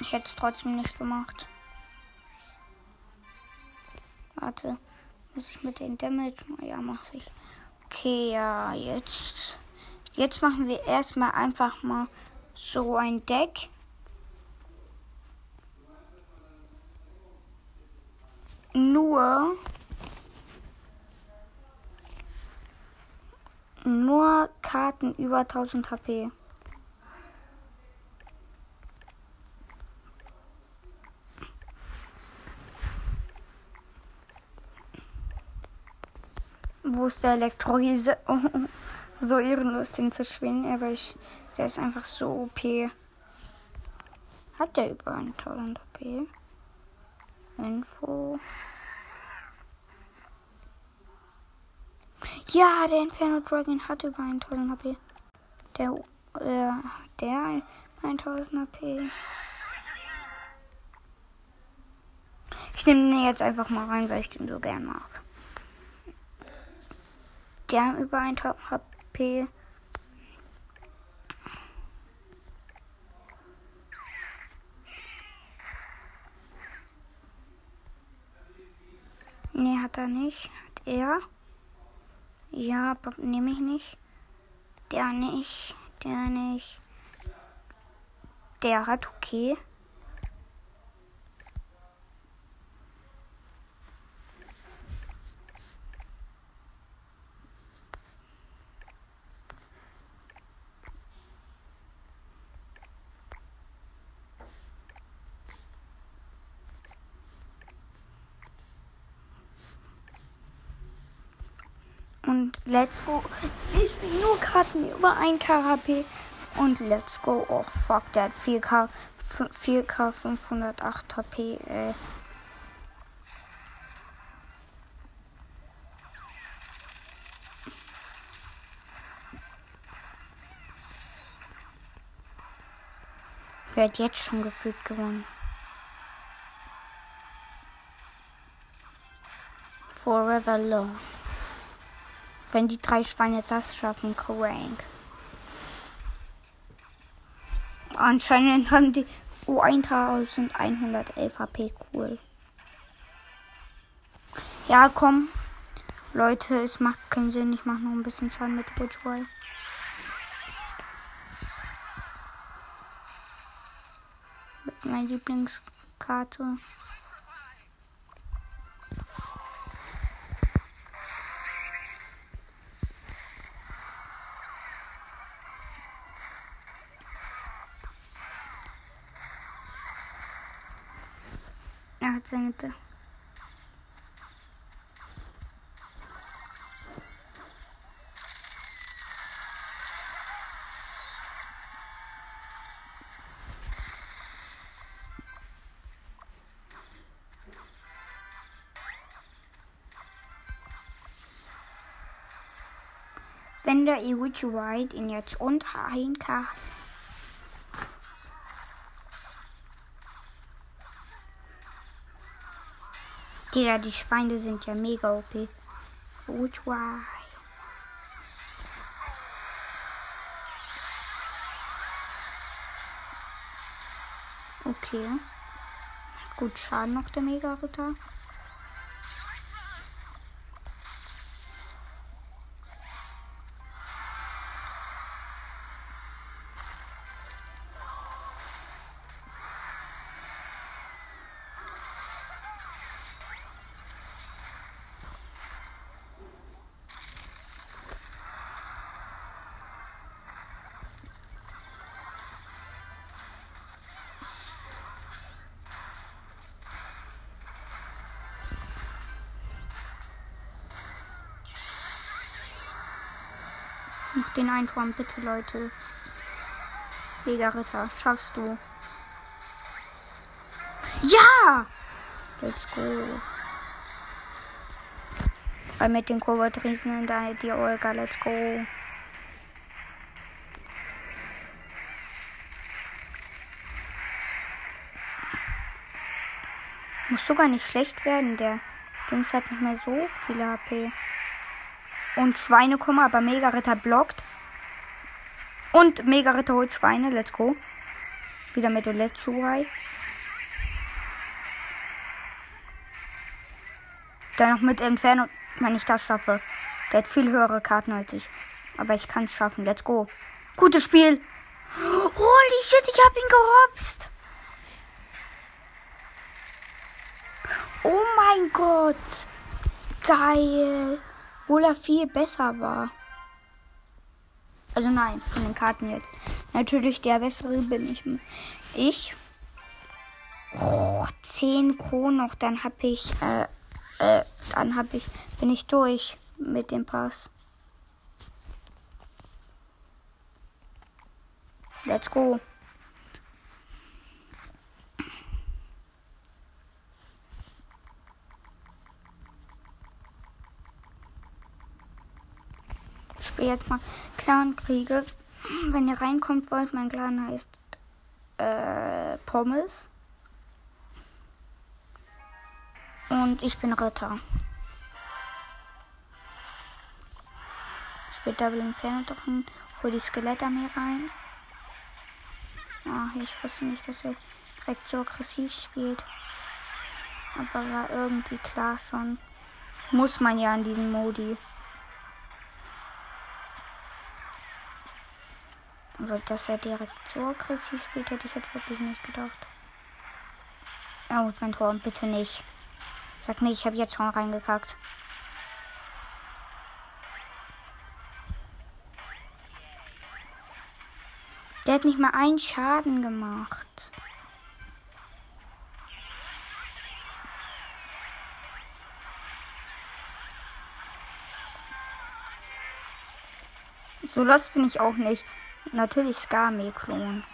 Ich hätte es trotzdem nicht gemacht. Warte. Muss ich mit den Damage? Ja, mache ich. Okay, ja, jetzt. Jetzt machen wir erstmal einfach mal so ein Deck. Nur nur Karten über 1000 HP. Wo ist der Elektroriese? [LAUGHS] so ehrenlos den zu schwingen, aber ich, der ist einfach so OP. Hat der über 1000 HP? Info. Ja, der Inferno Dragon hat über 1000 HP. Der, äh, der 1000 HP. Ich nehme den jetzt einfach mal rein, weil ich den so gern mag. Der über 1000 HP. Nee, hat er nicht. Hat er. Ja, nehme ich nicht. Der nicht. Der nicht. Der hat okay. Und let's go. Ich spiele nur Karten über 1 KHP. Und let's go. Oh fuck, der hat 4K, 4K 508 HP. Ey. Wer hat jetzt schon gefühlt gewonnen? Forever Love. Wenn die drei Schweine das schaffen, crank. Anscheinend haben die oh, 1111 HP, cool. Ja, komm. Leute, es macht keinen Sinn. Ich mache noch ein bisschen Schaden mit Butchwell. Mit meiner Lieblingskarte. ಯಾಕೆ Wenn der Ewitch Ride ihn jetzt unterhin kann, Digga, die Schweine sind ja mega OP. White. Okay. Gut, Schaden noch der Mega-Ritter. Den Einturm, bitte, Leute. Mega Ritter, schaffst du. Ja! Let's go. Weil mit den Kobold-Riesen in der die Olga, let's go. Muss sogar nicht schlecht werden, der Dings hat nicht mehr so viele HP. Und Schweine kommen, aber Mega-Ritter blockt. Und Mega-Ritter holt Schweine. Let's go. Wieder mit der Let's Go. Dann noch mit Inferno, wenn ich das schaffe. Der hat viel höhere Karten als ich. Aber ich kann es schaffen. Let's go. Gutes Spiel. Holy shit, ich hab ihn gehopst. Oh mein Gott. Geil obwohl er viel besser war. Also nein, von den Karten jetzt. Natürlich der bessere bin ich. Ich. Oh, 10 Kronen noch, dann hab ich, äh, äh, dann hab ich, bin ich durch mit dem Pass. Let's go. spiele jetzt mal Clan-Kriege. Wenn ihr reinkommt wollt, mein Clan heißt äh, Pommes. Und ich bin Ritter. Ich will Double Inferno drücken. Hol die Skelettarmee rein. Ach, ich wusste nicht, dass er direkt so aggressiv spielt. Aber war irgendwie klar schon. Muss man ja in diesem Modi. Aber dass er direkt so aggressiv spielt, hätte ich jetzt wirklich nicht gedacht. Oh, mein Tor, bitte nicht. Sag nicht, ich habe jetzt schon reingekackt. Der hat nicht mal einen Schaden gemacht. So lost bin ich auch nicht. Natürlich Skame-Klon.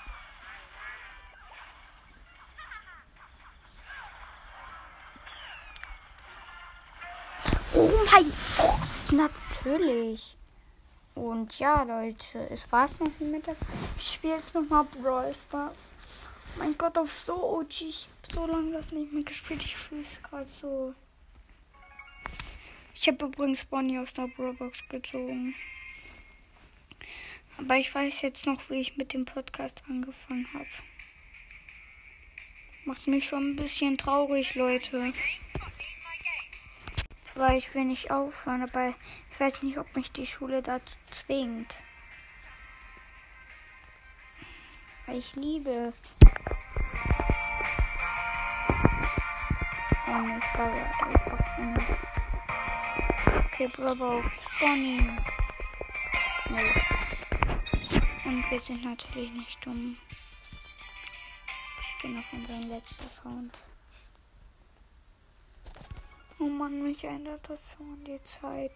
Oh mein Gott, natürlich. Und ja, Leute, es war's noch mit der. Ich spiele jetzt nochmal Brawl Stars. Mein Gott, auf so OG. Ich hab so lange das nicht mehr gespielt. Ich fühle es gerade so. Ich habe übrigens Bonnie aus der Brawlbox gezogen. Aber ich weiß jetzt noch, wie ich mit dem Podcast angefangen habe. Macht mich schon ein bisschen traurig, Leute. Weil ich will nicht aufhören, aber ich weiß nicht, ob mich die Schule dazu zwingt. Weil ich liebe. Oh, ich glaube, Okay, Bravo, Bonnie. Nee. Und wir sind natürlich nicht dumm. Ich bin auf unserem letzten Account. Oh Mann, mich ändert das so in die Zeit.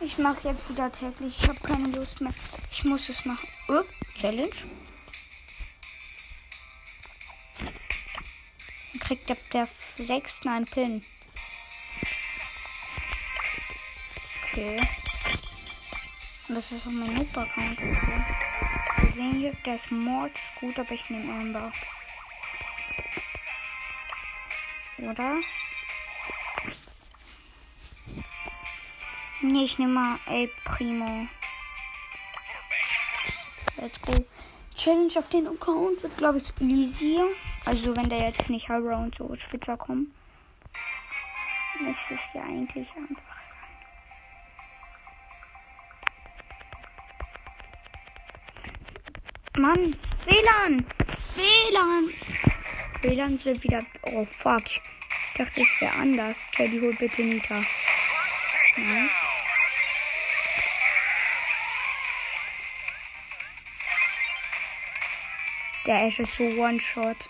Ich mache jetzt wieder täglich. Ich habe keine Lust mehr. Ich muss es machen. Oh, Challenge. Dann kriegt ab der sechsten ein Pin. Okay. Das ist auch mein Noob-Account. Okay. Wen hier? Der ist Mords gut, aber ich nehme Amber. Oder? Nee, ich nehme mal El Primo. Let's go. Challenge auf den Account wird, glaube ich, easy. Also, wenn da jetzt nicht Hara und so Schwitzer kommen. ist ja eigentlich einfach. Mann, WLAN! WLAN! WLAN sind wieder. Oh fuck. Ich dachte, es wäre anders. Teddy, hol bitte Nita. Nice. Der Ash ist so One-Shot.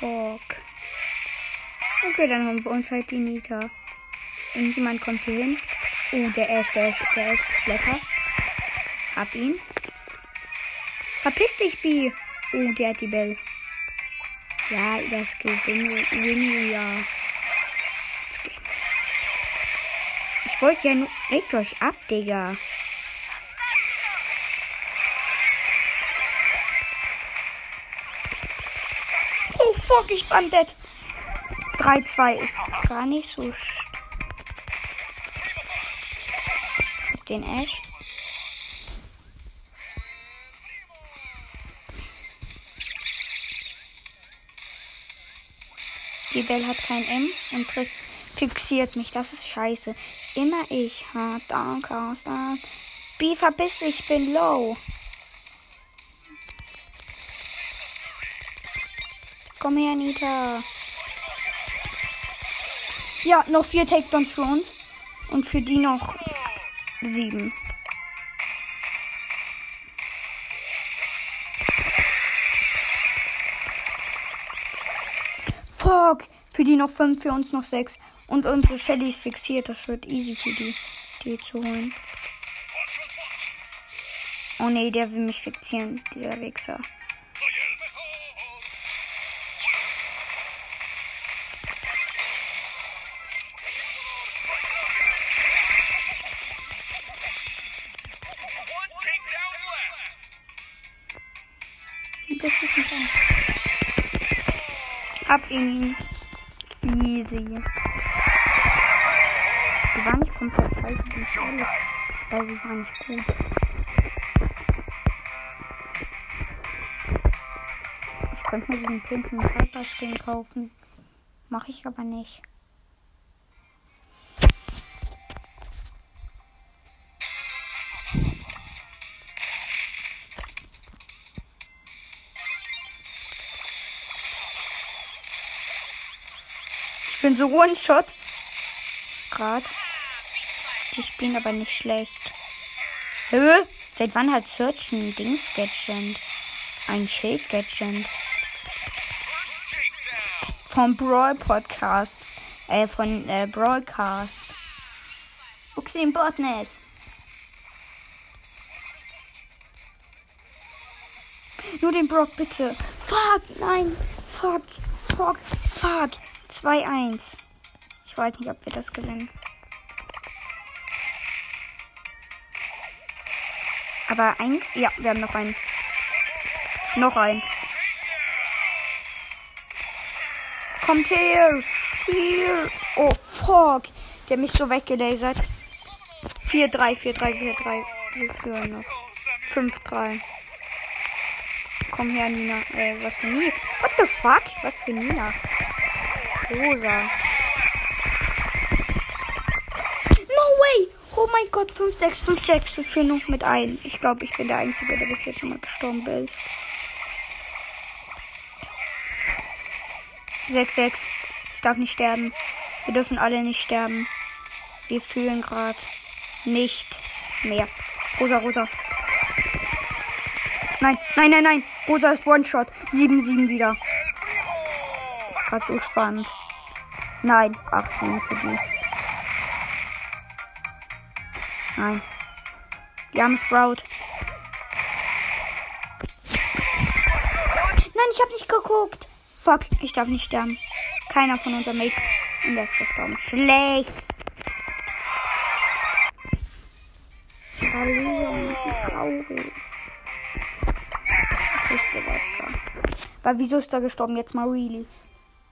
Fuck. Okay, dann haben wir uns halt die Nita. Irgendjemand kommt hier hin. Oh, der Ash, der Ash, der Ash ist lecker. Hab ihn. Verpiss dich, B. Oh, der hat die Bell. Ja, das geht. Winnie, ja. Ich wollte ja nur. Regt euch ab, Digga. Oh, fuck, ich bin dead. 3-2 ist gar nicht so. Den Ash. Die Bell hat kein M und fixiert mich. Das ist scheiße. Immer ich. Hart, danke, B, verbiss ich bin low. Komm her, Nita. Ja, noch vier Takedowns für uns. Und für die noch sieben. Fuck. Für die noch fünf, für uns noch sechs. Und unsere Shelly ist fixiert. Das wird easy für die, die zu holen. Oh nee, der will mich fixieren, dieser Wichser. Ihn. Easy. Die war nicht komplett scheiße, die Schale. Weil sie war nicht gut. Ich könnte mir diesen pinken Hyper-Skin kaufen. Mache ich aber nicht. So One-Shot. Grad. Die spielen aber nicht schlecht. Hä? Seit wann hat Search ein Dings-Gadget? Ein Schild-Gadget? Vom Brawl Podcast. Äh, von äh, Broadcast. Uxin Botness. Nur den Brock, bitte. Fuck, nein. Fuck, fuck, fuck. 2-1. Ich weiß nicht, ob wir das gewinnen. Aber eigentlich. Ja, wir haben noch einen. Noch einen. Kommt her! Hier! Oh, fuck! Der mich so weggelasert. 4-3, 4-3, 4-3. Wir noch. 5-3. Komm her, Nina. Äh, was für Nina? What the fuck? Was für Nina? Rosa. No way! Oh mein Gott, 5, 6, 5, 6. Wir führen noch mit ein. Ich glaube, ich bin der Einzige, der bis jetzt schon mal gestorben ist. 6, 6. Ich darf nicht sterben. Wir dürfen alle nicht sterben. Wir fühlen gerade nicht mehr. Rosa, rosa. Nein, nein, nein, nein. Rosa ist One-Shot. 7-7 wieder. Gerade so spannend. Nein, 18 für die. Nein. Die haben Sprout. Nein, ich habe nicht geguckt. Fuck, ich darf nicht sterben. Keiner von unseren Mates. Und der ist gestorben. Schlecht. Weil wieso ist er gestorben? Jetzt mal really.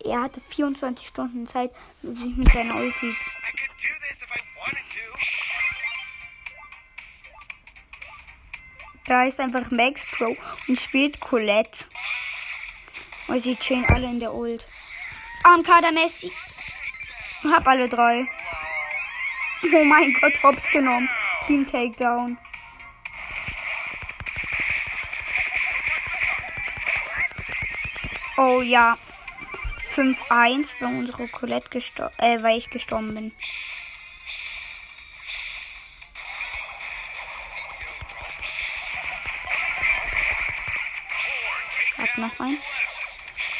Er hatte 24 Stunden Zeit, sich mit seiner Ulti. Da ist einfach Max Pro und spielt Colette. Und sie chillen alle in der Ult. AMK der Messi. Hab alle drei. Oh mein Gott, hops genommen. Team Takedown. Oh ja. 5-1, weil unsere Colette gestorben, äh, weil ich gestorben bin. Hat noch ein.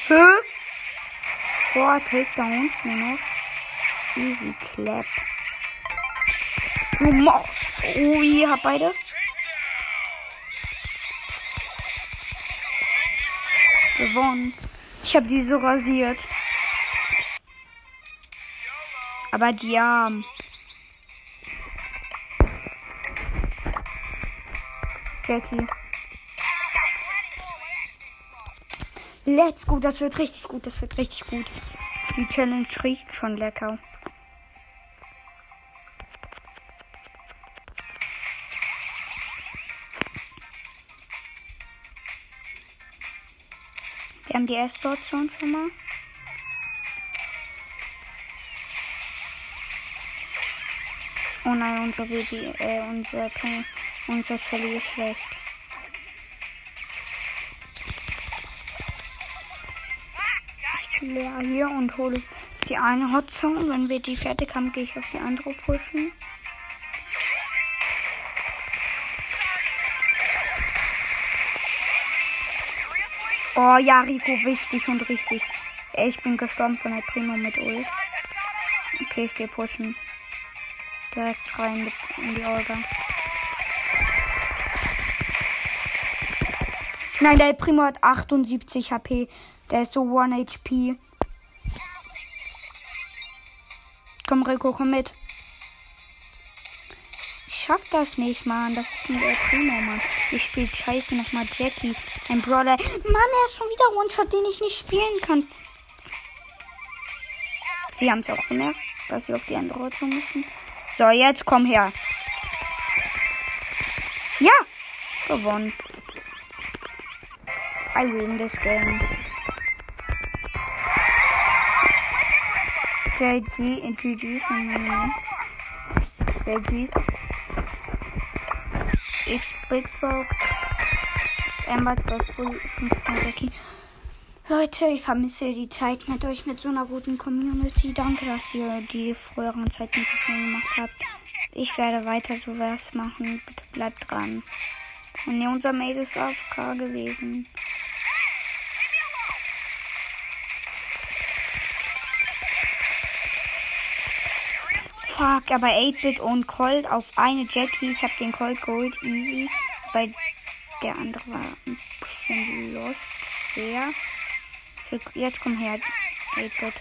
Hä? Vor Takedowns nur noch. Easy Clap. Oh, oh ihr habt beide. Gewonnen. Ich habe die so rasiert. Aber die haben. Jackie. Let's go, das wird richtig gut, das wird richtig gut. Die Challenge riecht schon lecker. Die erste Option schon mal. Oh nein, unser Baby, äh, unser, Pen- unser Shelly ist schlecht. Ich leer hier und hole die eine Hotzone. Wenn wir die fertig haben, gehe ich auf die andere pushen. Oh ja, Rico, wichtig und richtig. Ey, Ich bin gestorben von der Primo mit Ult. Okay, ich gehe pushen. Direkt rein mit in die Olga. Nein, der Primo hat 78 HP. Der ist so 1 HP. Komm, Rico, komm mit. Schaff das nicht, Mann. Das ist ein El Primo, Mann. Ich spiele scheiße nochmal Jackie. Ein Brawler. Mann, er ist schon wieder One-Shot, den ich nicht spielen kann. Sie haben es auch gemerkt, dass sie auf die andere Option müssen. So, jetzt komm her. Ja! Gewonnen. I win this game. JG und GG's. JG's. Xbox. Amber 12 15 Jackie. Leute, ich vermisse die Zeit mit euch, mit so einer guten Community. Danke, dass ihr die früheren Zeiten gemacht habt. Ich werde weiter sowas machen. Bitte bleibt dran. Und nee, unser Mate ist AFK gewesen. Fuck, aber 8-Bit und Colt auf eine Jackie. Ich habe den Colt geholt, easy. Weil der andere war ein bisschen lost, schwer. Jetzt komm her, 8-Bit.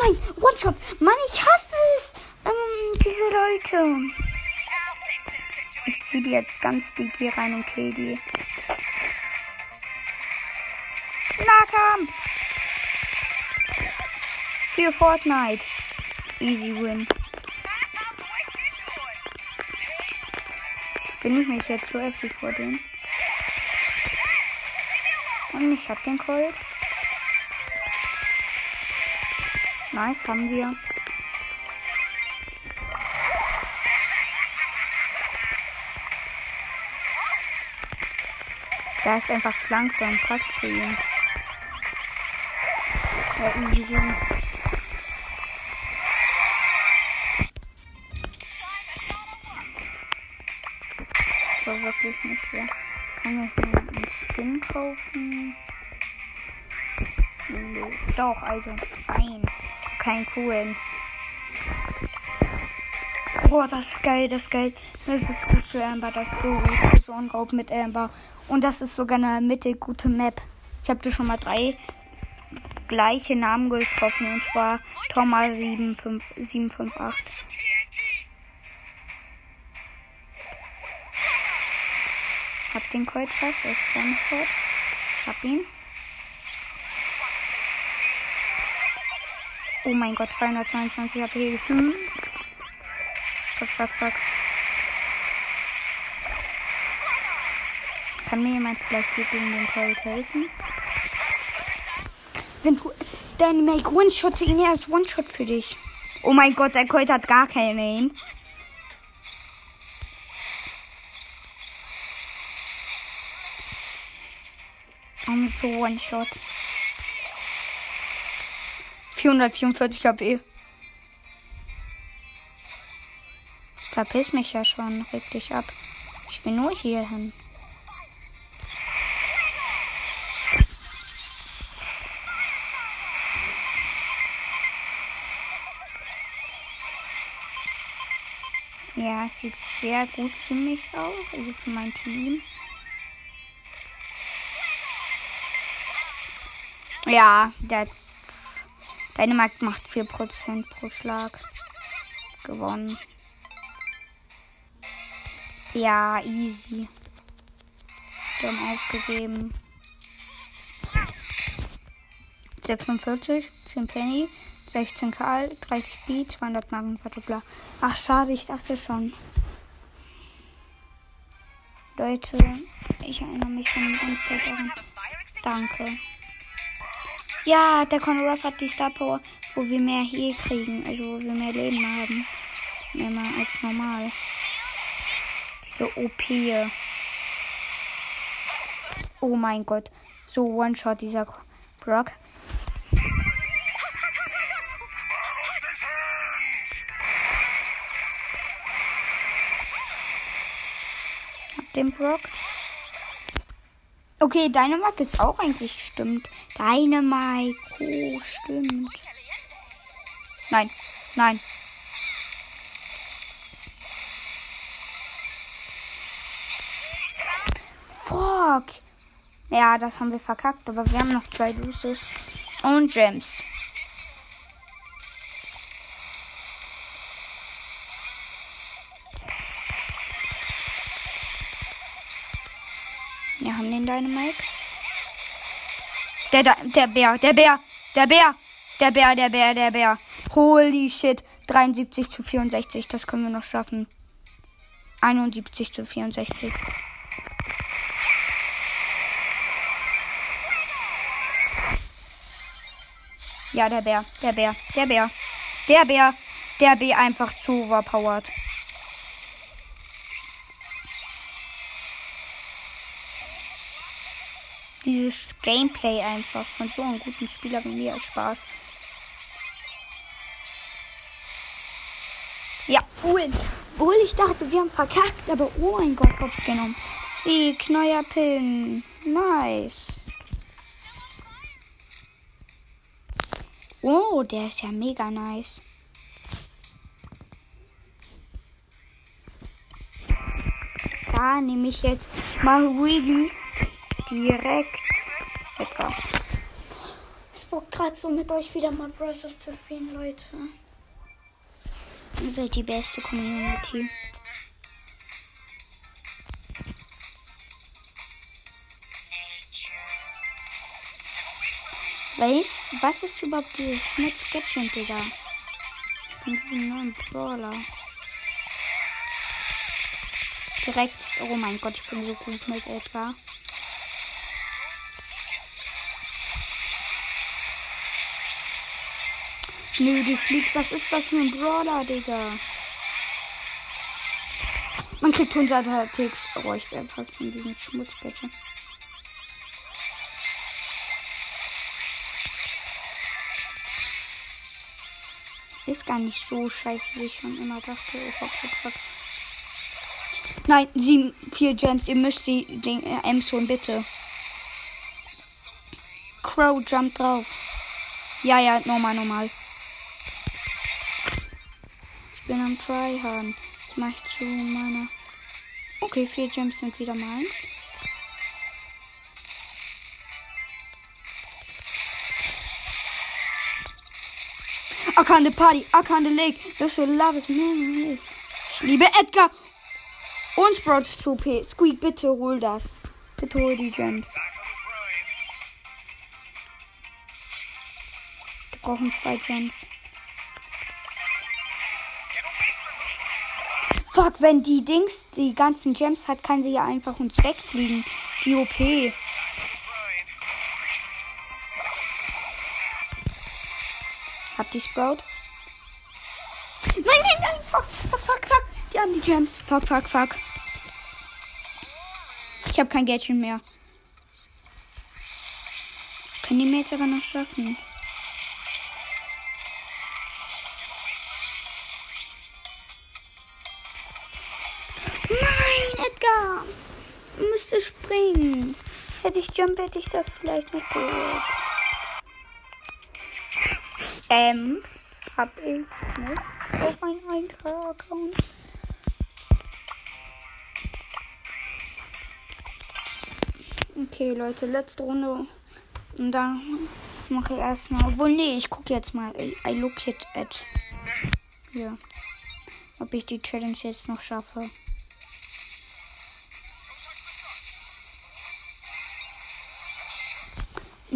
Nein, One-Shot. Mann, ich hasse es. Ähm, diese Leute. Ich zieh die jetzt ganz dick hier rein und kill die. Nahkampf. Für Fortnite. Easy win. Jetzt bin ich mich jetzt so heftig vor denen. Und ich hab den Colt. Nice, haben wir. Da ist einfach Plankton, passt zu ihm. Ja, easy win. Wirklich nicht schwer. Kann ich mir einen Skin kaufen? Nö. Doch, also nein. Kein coolen. Boah, das ist geil, das ist geil. Das ist gut für Amber, das ist so gut so ein Raub mit Amber. Und das ist sogar eine mittel gute Map. Ich habe da schon mal drei gleiche Namen getroffen und zwar Thomas 758. Hab den Colt fast. Er ist One-Shot. Hab ihn. Oh mein Gott, 222 HP gefühlt. Fuck, fuck, fuck. Kann mir jemand vielleicht hier gegen den Colt helfen? Wenn du dein Make One-Shot ihn, er ist One-Shot für dich. Oh mein Gott, der Colt hat gar keinen Aim. So One-Shot. 444 HP. Verpiss mich ja schon, reg dich ab. Ich will nur hier hin. Ja, es sieht sehr gut für mich aus, also für mein Team. Ja, der Dänemark macht 4% pro Schlag. Gewonnen. Ja, easy. Wir haben aufgegeben. 46, 10 Penny, 16 Karl, 30 B, 200 Marken, bla. Ach, schade, ich dachte schon. Leute, ich erinnere mich ganze Zeit daran. Danke. Ja, der Ruff hat die Star Power, wo wir mehr Heal kriegen, also wo wir mehr Leben haben. Mehr als normal. Diese OP. Oh mein Gott. So One-Shot dieser Brock. Hab den Brock. Okay, Dynamite ist auch eigentlich stimmt. Dynamite, oh, stimmt. Nein, nein. Fuck. Ja, das haben wir verkackt, aber wir haben noch zwei Luces und Gems. Dynamite. Der, der, der Bär, der Bär, der Bär, der Bär, der Bär, der Bär. Holy shit. 73 zu 64, das können wir noch schaffen. 71 zu 64. Ja, der Bär, der Bär, der Bär, der Bär, der Bär einfach zu overpowered. Dieses Gameplay einfach von so einem guten Spieler wie mir Spaß. Ja, Uhl. Uhl, ich dachte, wir haben verkackt, aber oh mein Gott, Hops genommen. Sieg, neuer Pin. Nice. Oh, der ist ja mega nice. Da nehme ich jetzt mal Willy direkt Edgar. Es bockt gerade so mit euch wieder mal Bros. zu spielen, Leute. Ihr seid die beste Community. Was, was ist überhaupt dieses Schmutz-Gadget, Digga? Mit diesem neuen Brawler. Direkt, oh mein Gott, ich bin so gut mit Edgar. Nö, die fliegt. Was ist das für ein Brawler, Digga? Man kriegt 100 Ticks. Oh, ich wäre fast in diesem Schmutzgadget. Ist gar nicht so scheiße, wie ich schon immer dachte. Oh, fuck, fuck, fuck. Nein, sieben, vier Gems. Ihr müsst die, den äh, Ems holen, bitte. Crow, jump drauf. Ja, ja, normal, normal. Ich bin am Tryhard. Das mache ich zu meiner. Okay, vier Gems sind wieder meins. Akande Party, Akande Lake, das so Love is Memories. Ich liebe Edgar. Und Sprout ist zu OP. Squeak, bitte hol das. Bitte hol die Gems. Wir brauchen zwei Gems. Fuck, wenn die Dings die ganzen Gems hat, kann sie ja einfach uns wegfliegen. Die OP. Habt ihr Sprout? Nein, nein, nein. Fuck, fuck, fuck, fuck. Die haben die Gems. Fuck, fuck, fuck. Ich habe kein Gadget mehr. Können die mir jetzt aber noch schaffen? Springen. Hätte ich Jump, hätte ich das vielleicht nicht gehört. Ems hab ich nicht auf meinem Einkauf-Account. Okay, Leute, letzte Runde. Und dann mache ich erstmal. Obwohl, nee, ich gucke jetzt mal. I look it at. Ja. Ob ich die Challenge jetzt noch schaffe.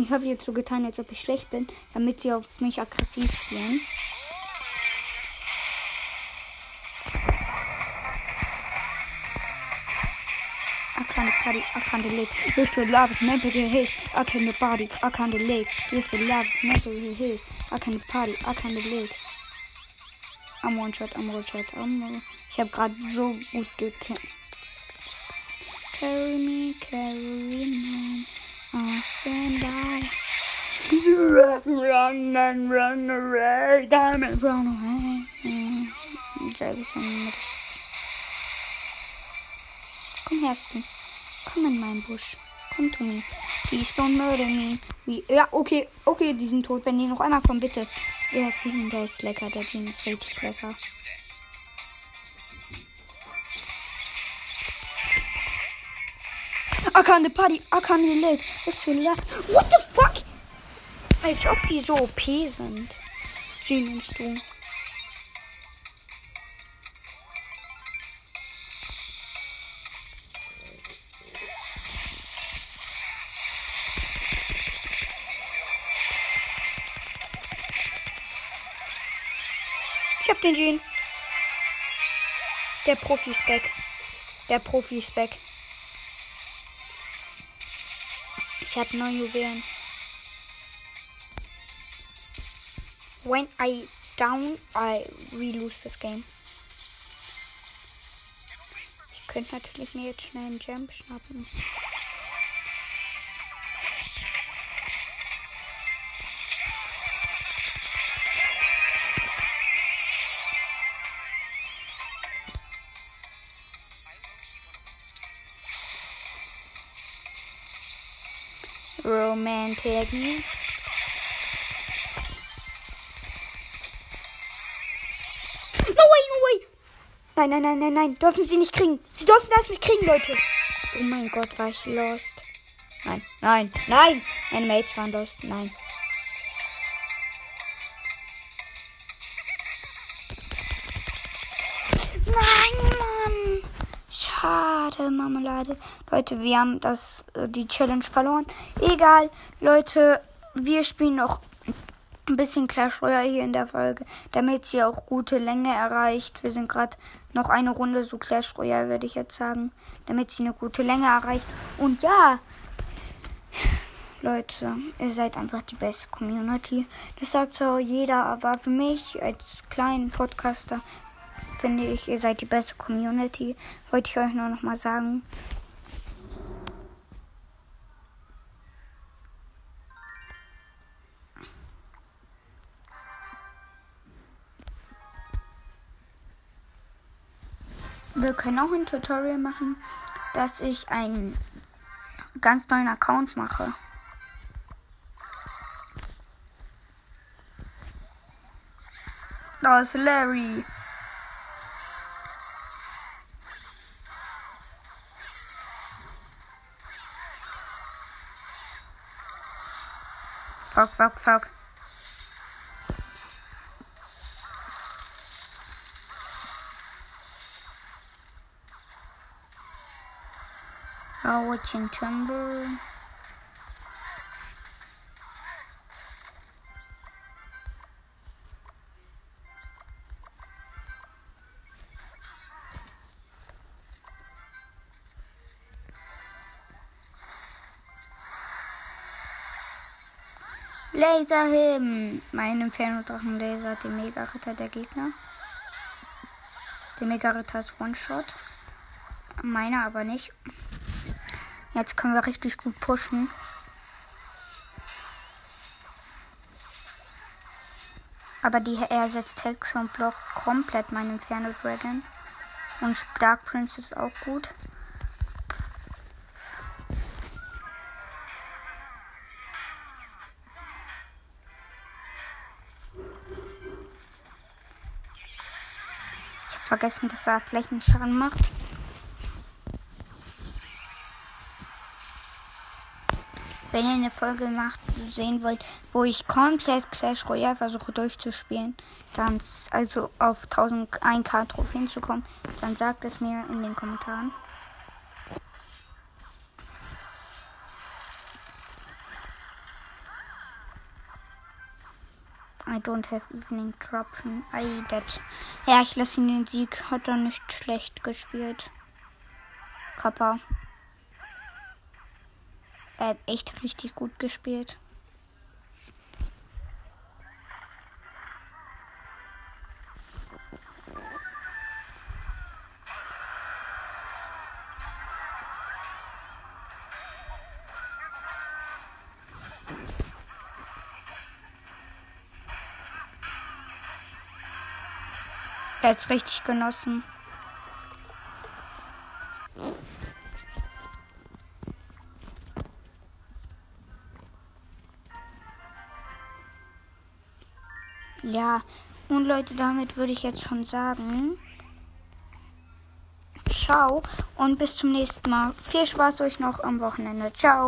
Ich habe jetzt so getan, als ob ich schlecht bin, damit sie auf mich aggressiv spielen. Can't party, I can't live. Used to love is never his. I can't party, I can't live. Used to love is never his. I can't party, I can't live. Am One Shot, am One Shot, am One- Ich habe gerade so gut gekämpft. Carry me, carry me. I'll stand by. Run and run away, diamond, run away. Jackson mit. Komm her, Stu. Komm in meinen Busch. Komm to me. Please don't murder me. Wie, ja, okay, okay, die sind tot. Wenn die noch einmal kommen, bitte. Der Jean, der ist lecker. Der Jean ist richtig lecker. I can't party, I can't live. Was für la What the fuck? Als ob die so OP sind. Jean und du. Ich hab den Jean. Der Profi ist back. Der Profi Ich hab neun Juwelen. When I down, I we lose this game. Ich könnte natürlich mir jetzt schnell einen Jump schnappen. Romantic. No way, no way. Nein, nein, nein, nein, nein. Dürfen sie nicht kriegen. Sie dürfen das nicht kriegen, Leute. Oh mein Gott, war ich lost. Nein, nein, nein. Meine Mates waren lost. Nein, Schade, Marmelade. Leute, wir haben das, äh, die Challenge verloren. Egal, Leute, wir spielen noch ein bisschen Clash Royale hier in der Folge, damit sie auch gute Länge erreicht. Wir sind gerade noch eine Runde so Clash Royale, würde ich jetzt sagen, damit sie eine gute Länge erreicht. Und ja, Leute, ihr seid einfach die beste Community. Das sagt zwar jeder, aber für mich als kleinen Podcaster finde ich, ihr seid die beste Community. Wollte ich euch nur noch mal sagen. Wir können auch ein Tutorial machen, dass ich einen ganz neuen Account mache. Da ist Larry. fuck, fuck, fuck. I'll watch in timber. Laserheben! Mein Inferno-Drachen lasert den Mega-Ritter der Gegner. Der Mega-Ritter ist One-Shot. Meiner aber nicht. Jetzt können wir richtig gut pushen. Aber die er setzt Hex und Block komplett meinen Inferno Dragon. Und Dark Prince ist auch gut. Vergessen, dass er Flächenschaden macht. Wenn ihr eine Folge macht, sehen wollt, wo ich komplett Clash Royale versuche durchzuspielen, dann also auf 1001k Trophäen zu kommen, dann sagt es mir in den Kommentaren. I don't have evening Tropfen. I dead. Ja, ich lasse ihn den Sieg. Hat er nicht schlecht gespielt. Kappa. Er hat echt richtig gut gespielt. Hat's richtig genossen. Ja, und Leute, damit würde ich jetzt schon sagen. Ciao und bis zum nächsten Mal. Viel Spaß euch noch am Wochenende. Ciao.